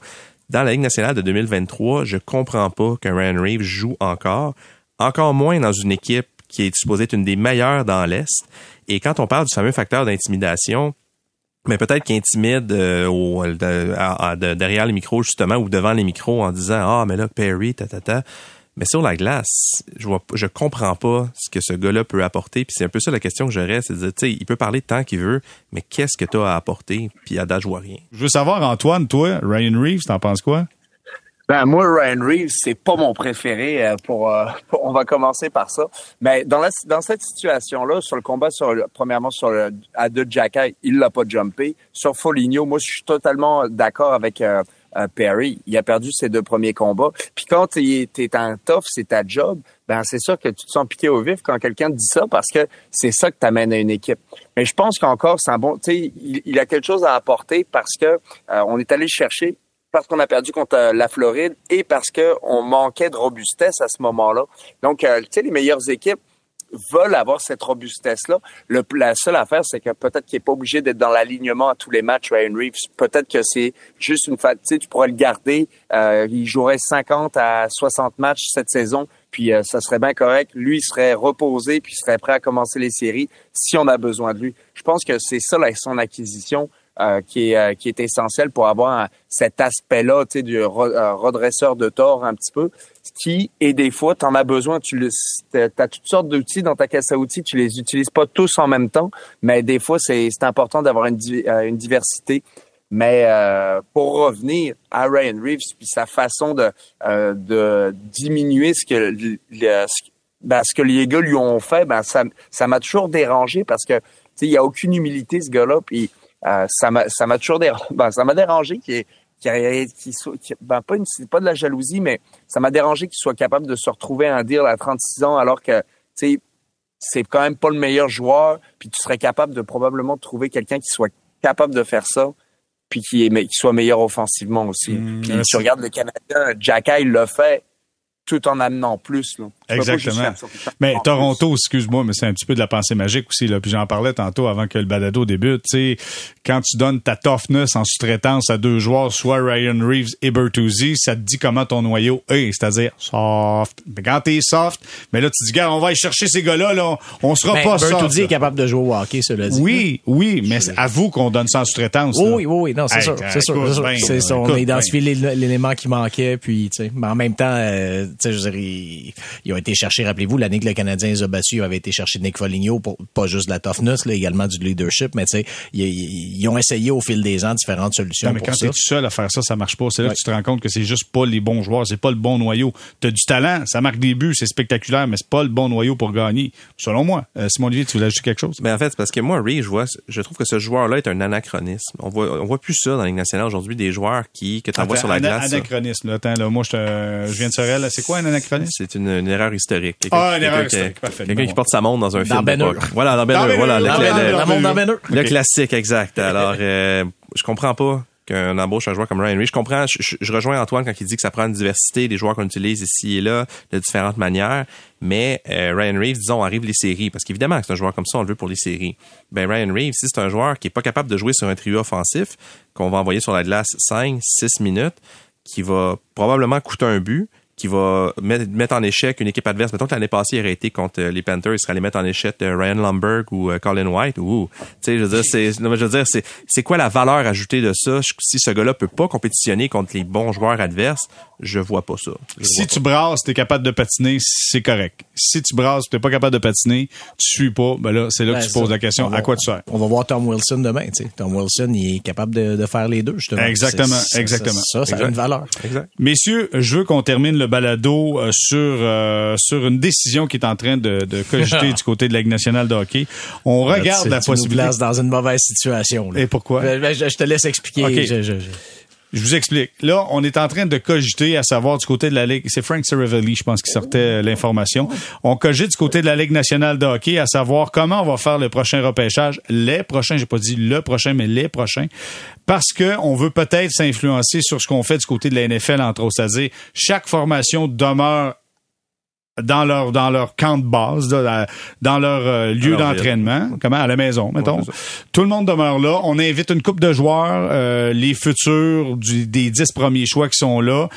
Dans la Ligue nationale de 2023, je comprends pas qu'un Ryan Reeves joue encore, encore moins dans une équipe qui est supposée être une des meilleures dans l'Est. Et quand on parle du fameux facteur d'intimidation, mais peut-être qu'il intimide euh, de- derrière les micros justement ou devant les micros en disant ah mais là Perry ta ta ta mais sur la glace je vois je comprends pas ce que ce gars-là peut apporter puis c'est un peu ça la question que j'aurais c'est de dire tu sais il peut parler tant qu'il veut mais qu'est-ce que tu as à apporter? Puis à date je vois rien Je veux savoir, Antoine, toi, Ryan Reeves, t'en penses quoi? Ben moi, Ryan Reeves, c'est pas mon préféré. euh, Pour, euh, pour- on va commencer par ça. Mais dans la dans cette situation-là, sur le combat, sur le- premièrement sur le à deux Jacky, il l'a pas jumpé. Sur Foligno, moi, je suis totalement d'accord avec euh, Perry. Il a perdu ses deux premiers combats. Puis quand t'es es en tough, c'est ta job. Ben c'est sûr que tu te sens piqué au vif quand quelqu'un te dit ça parce que c'est ça que t'amènes à une équipe. Mais je pense qu'encore c'est bon. Tu sais, il, a quelque chose à apporter parce que euh, on est allé chercher parce qu'on a perdu contre euh, la Floride et parce que on manquait de robustesse à ce moment-là. Donc, euh, tu sais, les meilleures équipes veulent avoir cette robustesse-là. La seule affaire, c'est que peut-être qu'il n'est pas obligé d'être dans l'alignement à tous les matchs, Ryan Reeves. Peut-être que c'est juste une fa- tu tu pourrais le garder. Euh, il jouerait 50 à 60 matchs cette saison, puis euh, ça serait bien correct. Lui, il serait reposé, puis il serait prêt à commencer les séries si on a besoin de lui. Je pense que c'est ça, là, son acquisition. euh, qui est euh, essentiel pour avoir cet aspect-là, tu sais, du re- redresseur de tort un petit peu, et des fois tu en as besoin, tu as toutes sortes d'outils dans ta caisse à outils, tu les utilises pas tous en même temps, mais des fois c'est important d'avoir une euh, une diversité. Mais euh, pour revenir à Ryan Reeves puis sa façon de euh, de diminuer ce que le- ce, ben, ce que les gars lui ont fait, ben ça ça m'a toujours dérangé parce que il y a aucune humilité ce gars-là puis euh, ça m'a ça m'a toujours dérangé ben, ça m'a dérangé qu'il qui, qui ben pas une c'est pas de la jalousie mais ça m'a dérangé qu'il soit capable de se retrouver à un deal à 36 ans alors que tu sais c'est quand même pas le meilleur joueur puis tu serais capable de probablement trouver quelqu'un qui soit capable de faire ça puis qui est qui soit meilleur offensivement aussi Mmh, puis tu regardes le Canadien Jacky il l'a fait tout en amenant plus là. Exactement. Mais En Toronto, excuse-moi, mais c'est un petit peu de la pensée magique aussi. Là. Puis j'en parlais tantôt avant que le balado débute. Tu sais, quand tu donnes ta toughness en sous-traitance à deux joueurs, soit Ryan Reeves et Bertuzzi, ça te dit comment ton noyau est, c'est-à-dire soft. Mais quand t'es soft, mais là tu dis, gars, on va aller chercher ces gars-là, là. on sera Ben, pas soft. Bertuzzi est capable de jouer au hockey, cela dit. Oui, oui, mais c'est à vous qu'on donne ça en sous-traitance. Oui, là. oui, oui, oui, non, c'est Hey, sûr, c'est sûr, c'est sûr. bien, C'est ça, on a identifié l'élément qui manquait, puis, tu sais, mais en même temps, euh, tu sais, je veux dire, ils, ils ont été chercher, rappelez-vous, l'année que le Canadien les a battus, ils avaient été chercher Nick Foligno pour pas juste de la toughness, là, également du leadership, mais tu sais, ils, ont essayé au fil des ans différentes solutions Non, mais pour quand ça. t'es tout seul à faire ça, ça marche pas. C'est là Ouais. que tu te rends compte que c'est juste pas les bons joueurs, c'est pas le bon noyau. T'as du talent, ça marque des buts, c'est spectaculaire, mais c'est pas le bon noyau pour gagner. Selon moi. Euh, Simon Olivier, tu voulais ajouter quelque chose? Mais en fait, c'est parce que moi, Ray, je vois, je trouve que ce joueur-là est un anachronisme. On voit, on voit plus ça dans la Ligue nationale aujourd'hui, des joueurs qui, que t'envoies sur la glace. Anachronisme, là. Attends, là, moi, je, te- je viens de Sorel. là. C'est quoi un anachronisme? C'est une, une erreur historique. Quelqu'un Ah, une erreur historique, parfait. Quelqu'un Bon. qui porte sa montre dans un Dans film Ben d'époque. Hur. Voilà, dans Ben Hur, Ben voilà. Le- dans le- Ben Ben classique, exact. Alors, euh, je comprends pas qu'un embauche un joueur comme Ryan Reeves. Je comprends, je, rejoins Antoine quand il dit que ça prend une diversité des joueurs qu'on utilise ici et là de différentes manières. Mais euh, Ryan Reeves, disons, arrive les séries, parce qu'évidemment c'est un joueur comme ça, on le veut pour les séries. Ben Ryan Reeves, si c'est un joueur qui est pas capable de jouer sur un trio offensif, qu'on va envoyer sur la glace 5, 6 minutes, qui va probablement coûter un but, qui va mettre, mettre en échec une équipe adverse. Mettons que l'année passée, il aurait été contre euh, les Panthers, il serait allé mettre en échec euh, Ryan Lumberg ou euh, Colin White. Ouh, tu sais, je veux dire, c'est, non, mais je veux dire, c'est, c'est quoi la valeur ajoutée de ça? Si ce gars-là peut pas compétitionner contre les bons joueurs adverses, je vois pas ça. Je Si tu brasses, t'es capable de patiner, c'est correct. Si tu brasses, t'es pas capable de patiner, tu suis pas, ben là, c'est là Ben, que tu ça. poses la question, On va- à quoi tu sers? On va voir Tom Wilson demain, tu sais. Tom Wilson, il est capable de, de faire les deux, justement. Exactement, exactement. Ça, ça a Exact. une valeur. pas. Exact. Messieurs, je veux qu'on termine le balado euh, sur euh, sur une décision qui est en train de, de cogiter du côté de la Ligue nationale de hockey. On regarde la tu nous possibilité. places dans une mauvaise situation. là. Et pourquoi? Ben, ben, je, je te laisse expliquer. Ok. Je- je- je- vous explique. Là, on est en train de cogiter à savoir du côté de la Ligue. C'est Frank Saravelli, je pense, qui sortait euh, l'information. On cogite du côté de la Ligue nationale de hockey à savoir comment on va faire le prochain repêchage. Les prochains, j'ai pas dit le prochain, mais les prochains. Parce que on veut peut-être s'influencer sur ce qu'on fait du côté de la NFL, entre autres. C'est-à-dire, chaque formation demeure dans leur dans leur camp de base, dans leur euh, lieu d'entraînement, comment à la maison, mettons. Tout le monde demeure là. On invite une coupe de joueurs, euh, les futurs du- des dix premiers choix qui sont là.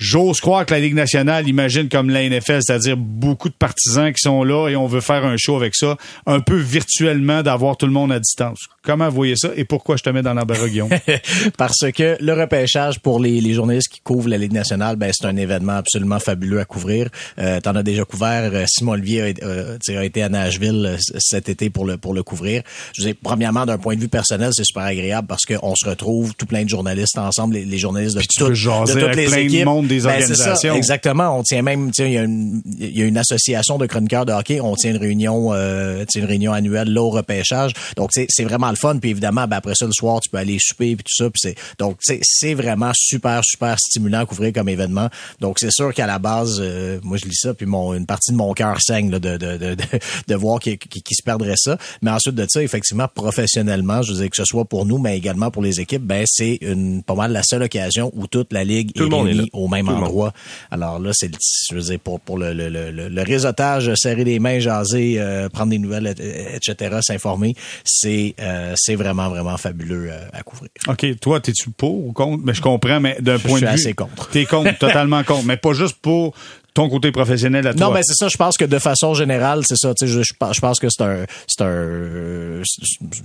J'ose croire que la Ligue nationale imagine comme la NFL, c'est-à-dire beaucoup de partisans qui sont là et on veut faire un show avec ça, un peu virtuellement d'avoir tout le monde à distance. Comment vous voyez ça et pourquoi je te mets dans l'embarras, Guillaume? Parce que le repêchage pour les, les journalistes qui couvrent la Ligue nationale, ben c'est un événement absolument fabuleux à couvrir. Euh, T'en as déjà couvert. euh, Simon Olivier a, euh, été à Nashville euh, cet été pour le pour le couvrir. Je dire, premièrement, d'un point de vue personnel, c'est super agréable parce qu'on se retrouve tout plein de journalistes ensemble, les, les journalistes de, jaser de toutes les plein de équipes. monde des Ben, ça, exactement. On tient même, tu sais, il y, a une- il y a une association de chroniqueurs de hockey. On tient une réunion, euh, une réunion annuelle là au repêchage. Donc c'est c'est vraiment le fun. Puis évidemment, ben, après ça le soir, tu peux aller souper puis tout ça. Puis donc c'est vraiment super super stimulant à couvrir comme événement. Donc c'est sûr qu'à la base, euh, moi je lis ça puis mon une partie de mon cœur saigne là, de, de, de, de, de voir qu'il se perdrait ça. Mais ensuite de ça, effectivement, professionnellement, je veux dire que ce soit pour nous, mais également pour les équipes, ben c'est une pas mal la seule occasion où toute la ligue Tout est réunie au même Tout endroit. Alors là, c'est le- je veux dire pour pour le le, le, le- le réseautage, serrer les mains, jaser, euh, prendre des nouvelles, et- etc., s'informer, c'est euh, c'est vraiment vraiment fabuleux euh, à couvrir. OK, toi, t'es-tu pour ou contre? Mais je comprends, mais d'un Je point suis de vue. assez contre. T'es contre, totalement contre. Mais pas juste pour ton côté professionnel à toi. Non, ben c'est ça. Je pense que de façon générale, c'est ça. Tu sais, je, je pense- que c'est un, c'est un,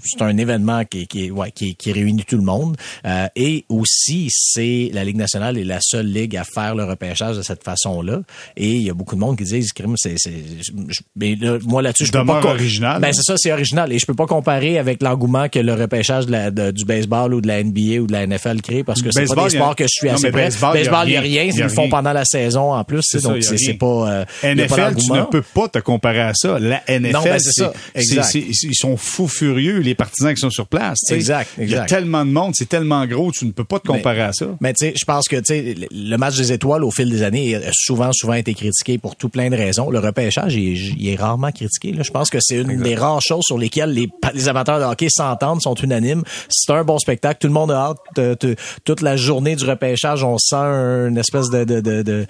c'est un événement qui, qui, ouais, qui, qui réunit tout le monde. Euh, et aussi, c'est la Ligue nationale est la seule ligue à faire le repêchage de cette façon-là. Et il y a beaucoup de monde qui disent, c'est, c'est, je- mais là, moi là-dessus, je peux pas. original. Ben c'est ça, c'est original. Et je peux pas comparer avec l'engouement que le repêchage de la, de- du baseball ou de la NBA ou de la NFL crée parce que c'est pas des y a- sports que je suis Non, assez mais près. baseball, il y a rien. Ils le font pendant la saison en plus. C'est ça, donc c'est pas. euh, pas NFL, tu ne d'engouement. peux pas te comparer à ça. La NFL, ben, c'est ça. Exact. ils sont fous furieux, les partisans qui sont sur place. tu sais. Exact, Il y a tellement de monde, c'est tellement gros, tu ne peux pas te comparer à ça. Mais tu sais, je pense que tu sais, le- match des étoiles au fil des années a souvent, souvent été critiqué pour tout plein de raisons. Le repêchage, il est, il est rarement critiqué. Là. Je pense que c'est une des rares choses sur lesquelles les les amateurs de hockey s'entendent, sont unanimes. C'est un bon spectacle. Tout le monde a hâte. toute la journée du repêchage, on sent une espèce de, de,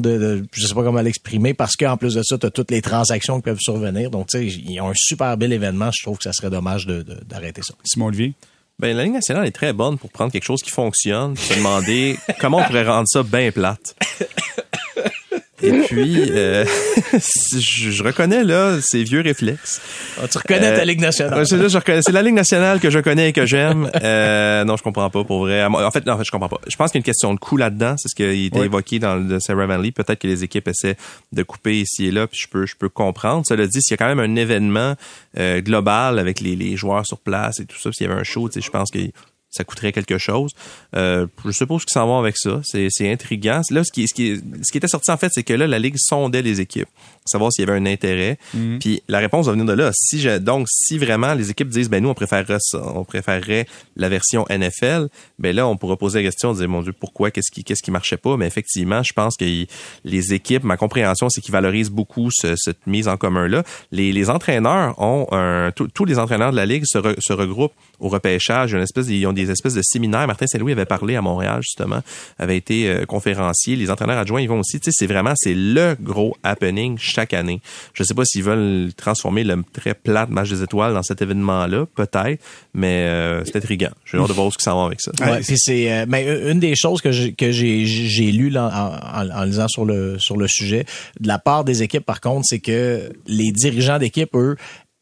de, de, je sais pas comment l'exprimer, parce qu'en plus de ça, tu as toutes les transactions qui peuvent survenir. Donc, tu sais, ils ont un super bel événement. Je trouve que ça serait dommage d'arrêter ça. Simon Olivier? Ben, la Ligue nationale est très bonne pour prendre quelque chose qui fonctionne, se demander comment on pourrait rendre ça bien plate. Et puis, euh, je, reconnais là ces vieux réflexes. Ah, tu reconnais ta euh, Ligue nationale. C'est la Ligue nationale que je connais et que j'aime. Euh, non, je comprends pas pour vrai. En fait, non, en fait, je comprends pas. Je pense qu'il y a une question de coût là-dedans. C'est ce qui a été évoqué dans le Sarah Valley. Peut-être que les équipes essaient de couper ici et là, puis je peux, je peux comprendre. Cela dit, s'il y a quand même un événement euh, global avec les, les joueurs sur place et tout ça, s'il y avait un show, je pense que ça coûterait quelque chose. Euh, je suppose qu'ils s'en vont avec ça. C'est, intriguant. Là, ce qui, ce, qui, ce qui était sorti, en fait, c'est que là, la Ligue sondait les équipes, savoir s'il y avait un intérêt. Mhm. Puis la réponse va venir de là. Si donc, si vraiment les équipes disent, ben nous, on préférerait ça, on préférerait la version NFL, ben là, on pourra poser la question, dire, mon Dieu, pourquoi, qu'est-ce qui, qu'est-ce qui marchait pas? Mais effectivement, je pense que les équipes, ma compréhension, c'est qu'ils valorisent beaucoup cette mise en commun-là. Les, les entraîneurs ont un, tous les entraîneurs de la Ligue se, se regroupent au repêchage. Une espèce, ils ont des espèces de séminaires. Martin Saint-Louis avait parlé à Montréal, justement, avait été euh, conférencier. Les entraîneurs adjoints, ils vont aussi. Tu sais, c'est vraiment, c'est le gros happening chaque année. Je sais pas s'ils veulent transformer le très plat match des étoiles dans cet événement-là, peut-être, mais euh, c'est intriguant. J'ai hâte de voir ce qui s'en va avec ça. Ouais, puis c'est, euh, mais une des choses que j'ai, que j'ai, j'ai lu en, en, en, lisant sur le, sur le sujet, de la part des équipes, par contre, c'est que les dirigeants d'équipe, eux,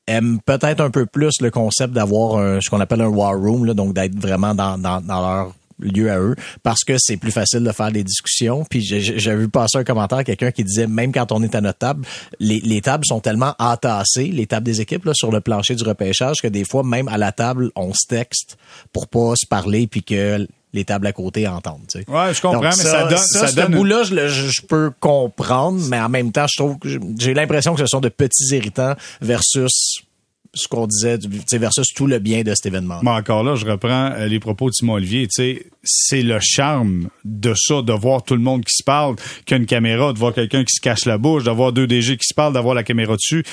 aiment peut-être un peu plus le concept d'avoir ce qu'on appelle un war room, là, donc d'être vraiment dans, dans, dans leur lieu à eux parce que c'est plus facile de faire des discussions. Puis j'ai vu passer un commentaire quelqu'un qui disait même quand on est à notre table, les, les tables sont tellement entassées, les tables des équipes là, sur le plancher du repêchage que des fois même à la table on se texte pour pas se parler puis que les tables à côté entendent. Tu sais. Ouais, je comprends, mais ça, donne. Ça, ce bout-là, je, je, peux comprendre, mais en même temps, je trouve que j'ai l'impression que ce sont de petits irritants versus ce qu'on disait versus tout le bien de cet événement. Mais encore là, je reprends euh, les propos de Simon Olivier. C'est le charme de ça, de voir tout le monde qui se parle, qu'il y a une caméra, de voir quelqu'un qui se cache la bouche, d'avoir deux DG qui se parlent, d'avoir la caméra dessus.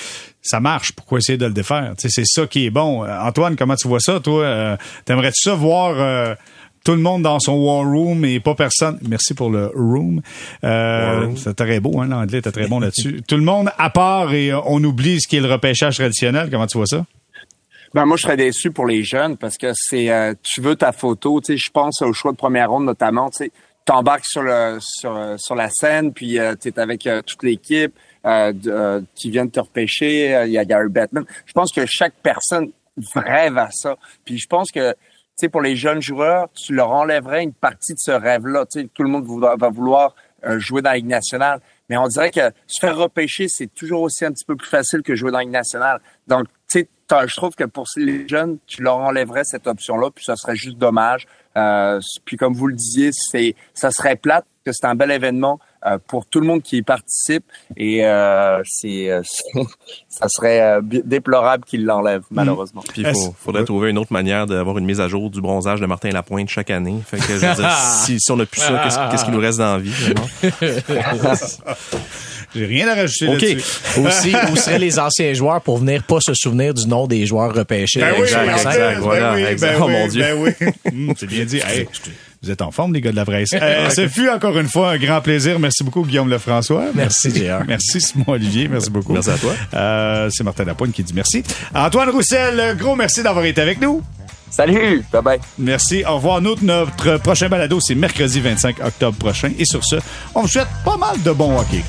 Ça marche. Pourquoi essayer de le défaire? C'est ça qui est bon. Euh, Antoine, comment tu vois ça, toi? Euh, t'aimerais-tu ça voir tout le monde dans son war room et pas personne. Merci pour le room. Euh, c'est très beau, hein, l'anglais était très bon là-dessus. tout le monde à part et euh, on oublie ce qui est le repêchage traditionnel. Comment tu vois ça? Ben moi je serais déçu pour les jeunes parce que c'est euh, tu veux ta photo, tu sais je pense au choix de première ronde notamment, tu sais t'embarques sur le sur, sur la scène puis euh, tu es avec toute l'équipe qui vient de te repêcher, il y a Gary Batman. Je pense que chaque personne rêve à ça. Puis je pense que pour les jeunes joueurs, tu leur enlèverais une partie de ce rêve-là. Tu sais, tout le monde va vouloir euh, jouer dans la Ligue nationale. Mais on dirait que se faire repêcher, c'est toujours aussi un petit peu plus facile que jouer dans la Ligue nationale. Donc, tu sais, je trouve que pour les jeunes, tu leur enlèverais cette option-là, puis ça serait juste dommage. Euh, puis comme vous le disiez, c'est ça serait plate que c'est un bel événement pour tout le monde qui y participe et euh, c'est euh, ça serait déplorable qu'il l'enlève mm. malheureusement. Puis il faudrait trouver une autre manière d'avoir une mise à jour du bronzage de Martin Lapointe chaque année. Fait que je veux dire, si, si, on n'a plus ça, qu'est-ce, qui nous reste dans la vie J'ai rien à rajouter okay. Aussi, où seraient les anciens joueurs pour venir pas se souvenir du nom des joueurs repêchés? Ben oui, exact, exact, voilà, ben exact. oh mon Dieu. Ben oui. Mm, c'est bien dit. Hey, vous êtes en forme, les gars de la vraie. Euh, ce fut encore une fois un grand plaisir. Merci beaucoup, Guillaume Lefrançois. Merci, JR. Merci, Simon Olivier. Merci beaucoup. Merci à toi. Euh, c'est Martin Lapointe qui dit merci. Antoine Roussel, gros merci d'avoir été avec nous. Salut, bye bye. Merci, au revoir. Notre, notre prochain balado, c'est mercredi 25 octobre prochain. Et sur ce, on vous souhaite pas mal de bon hockey.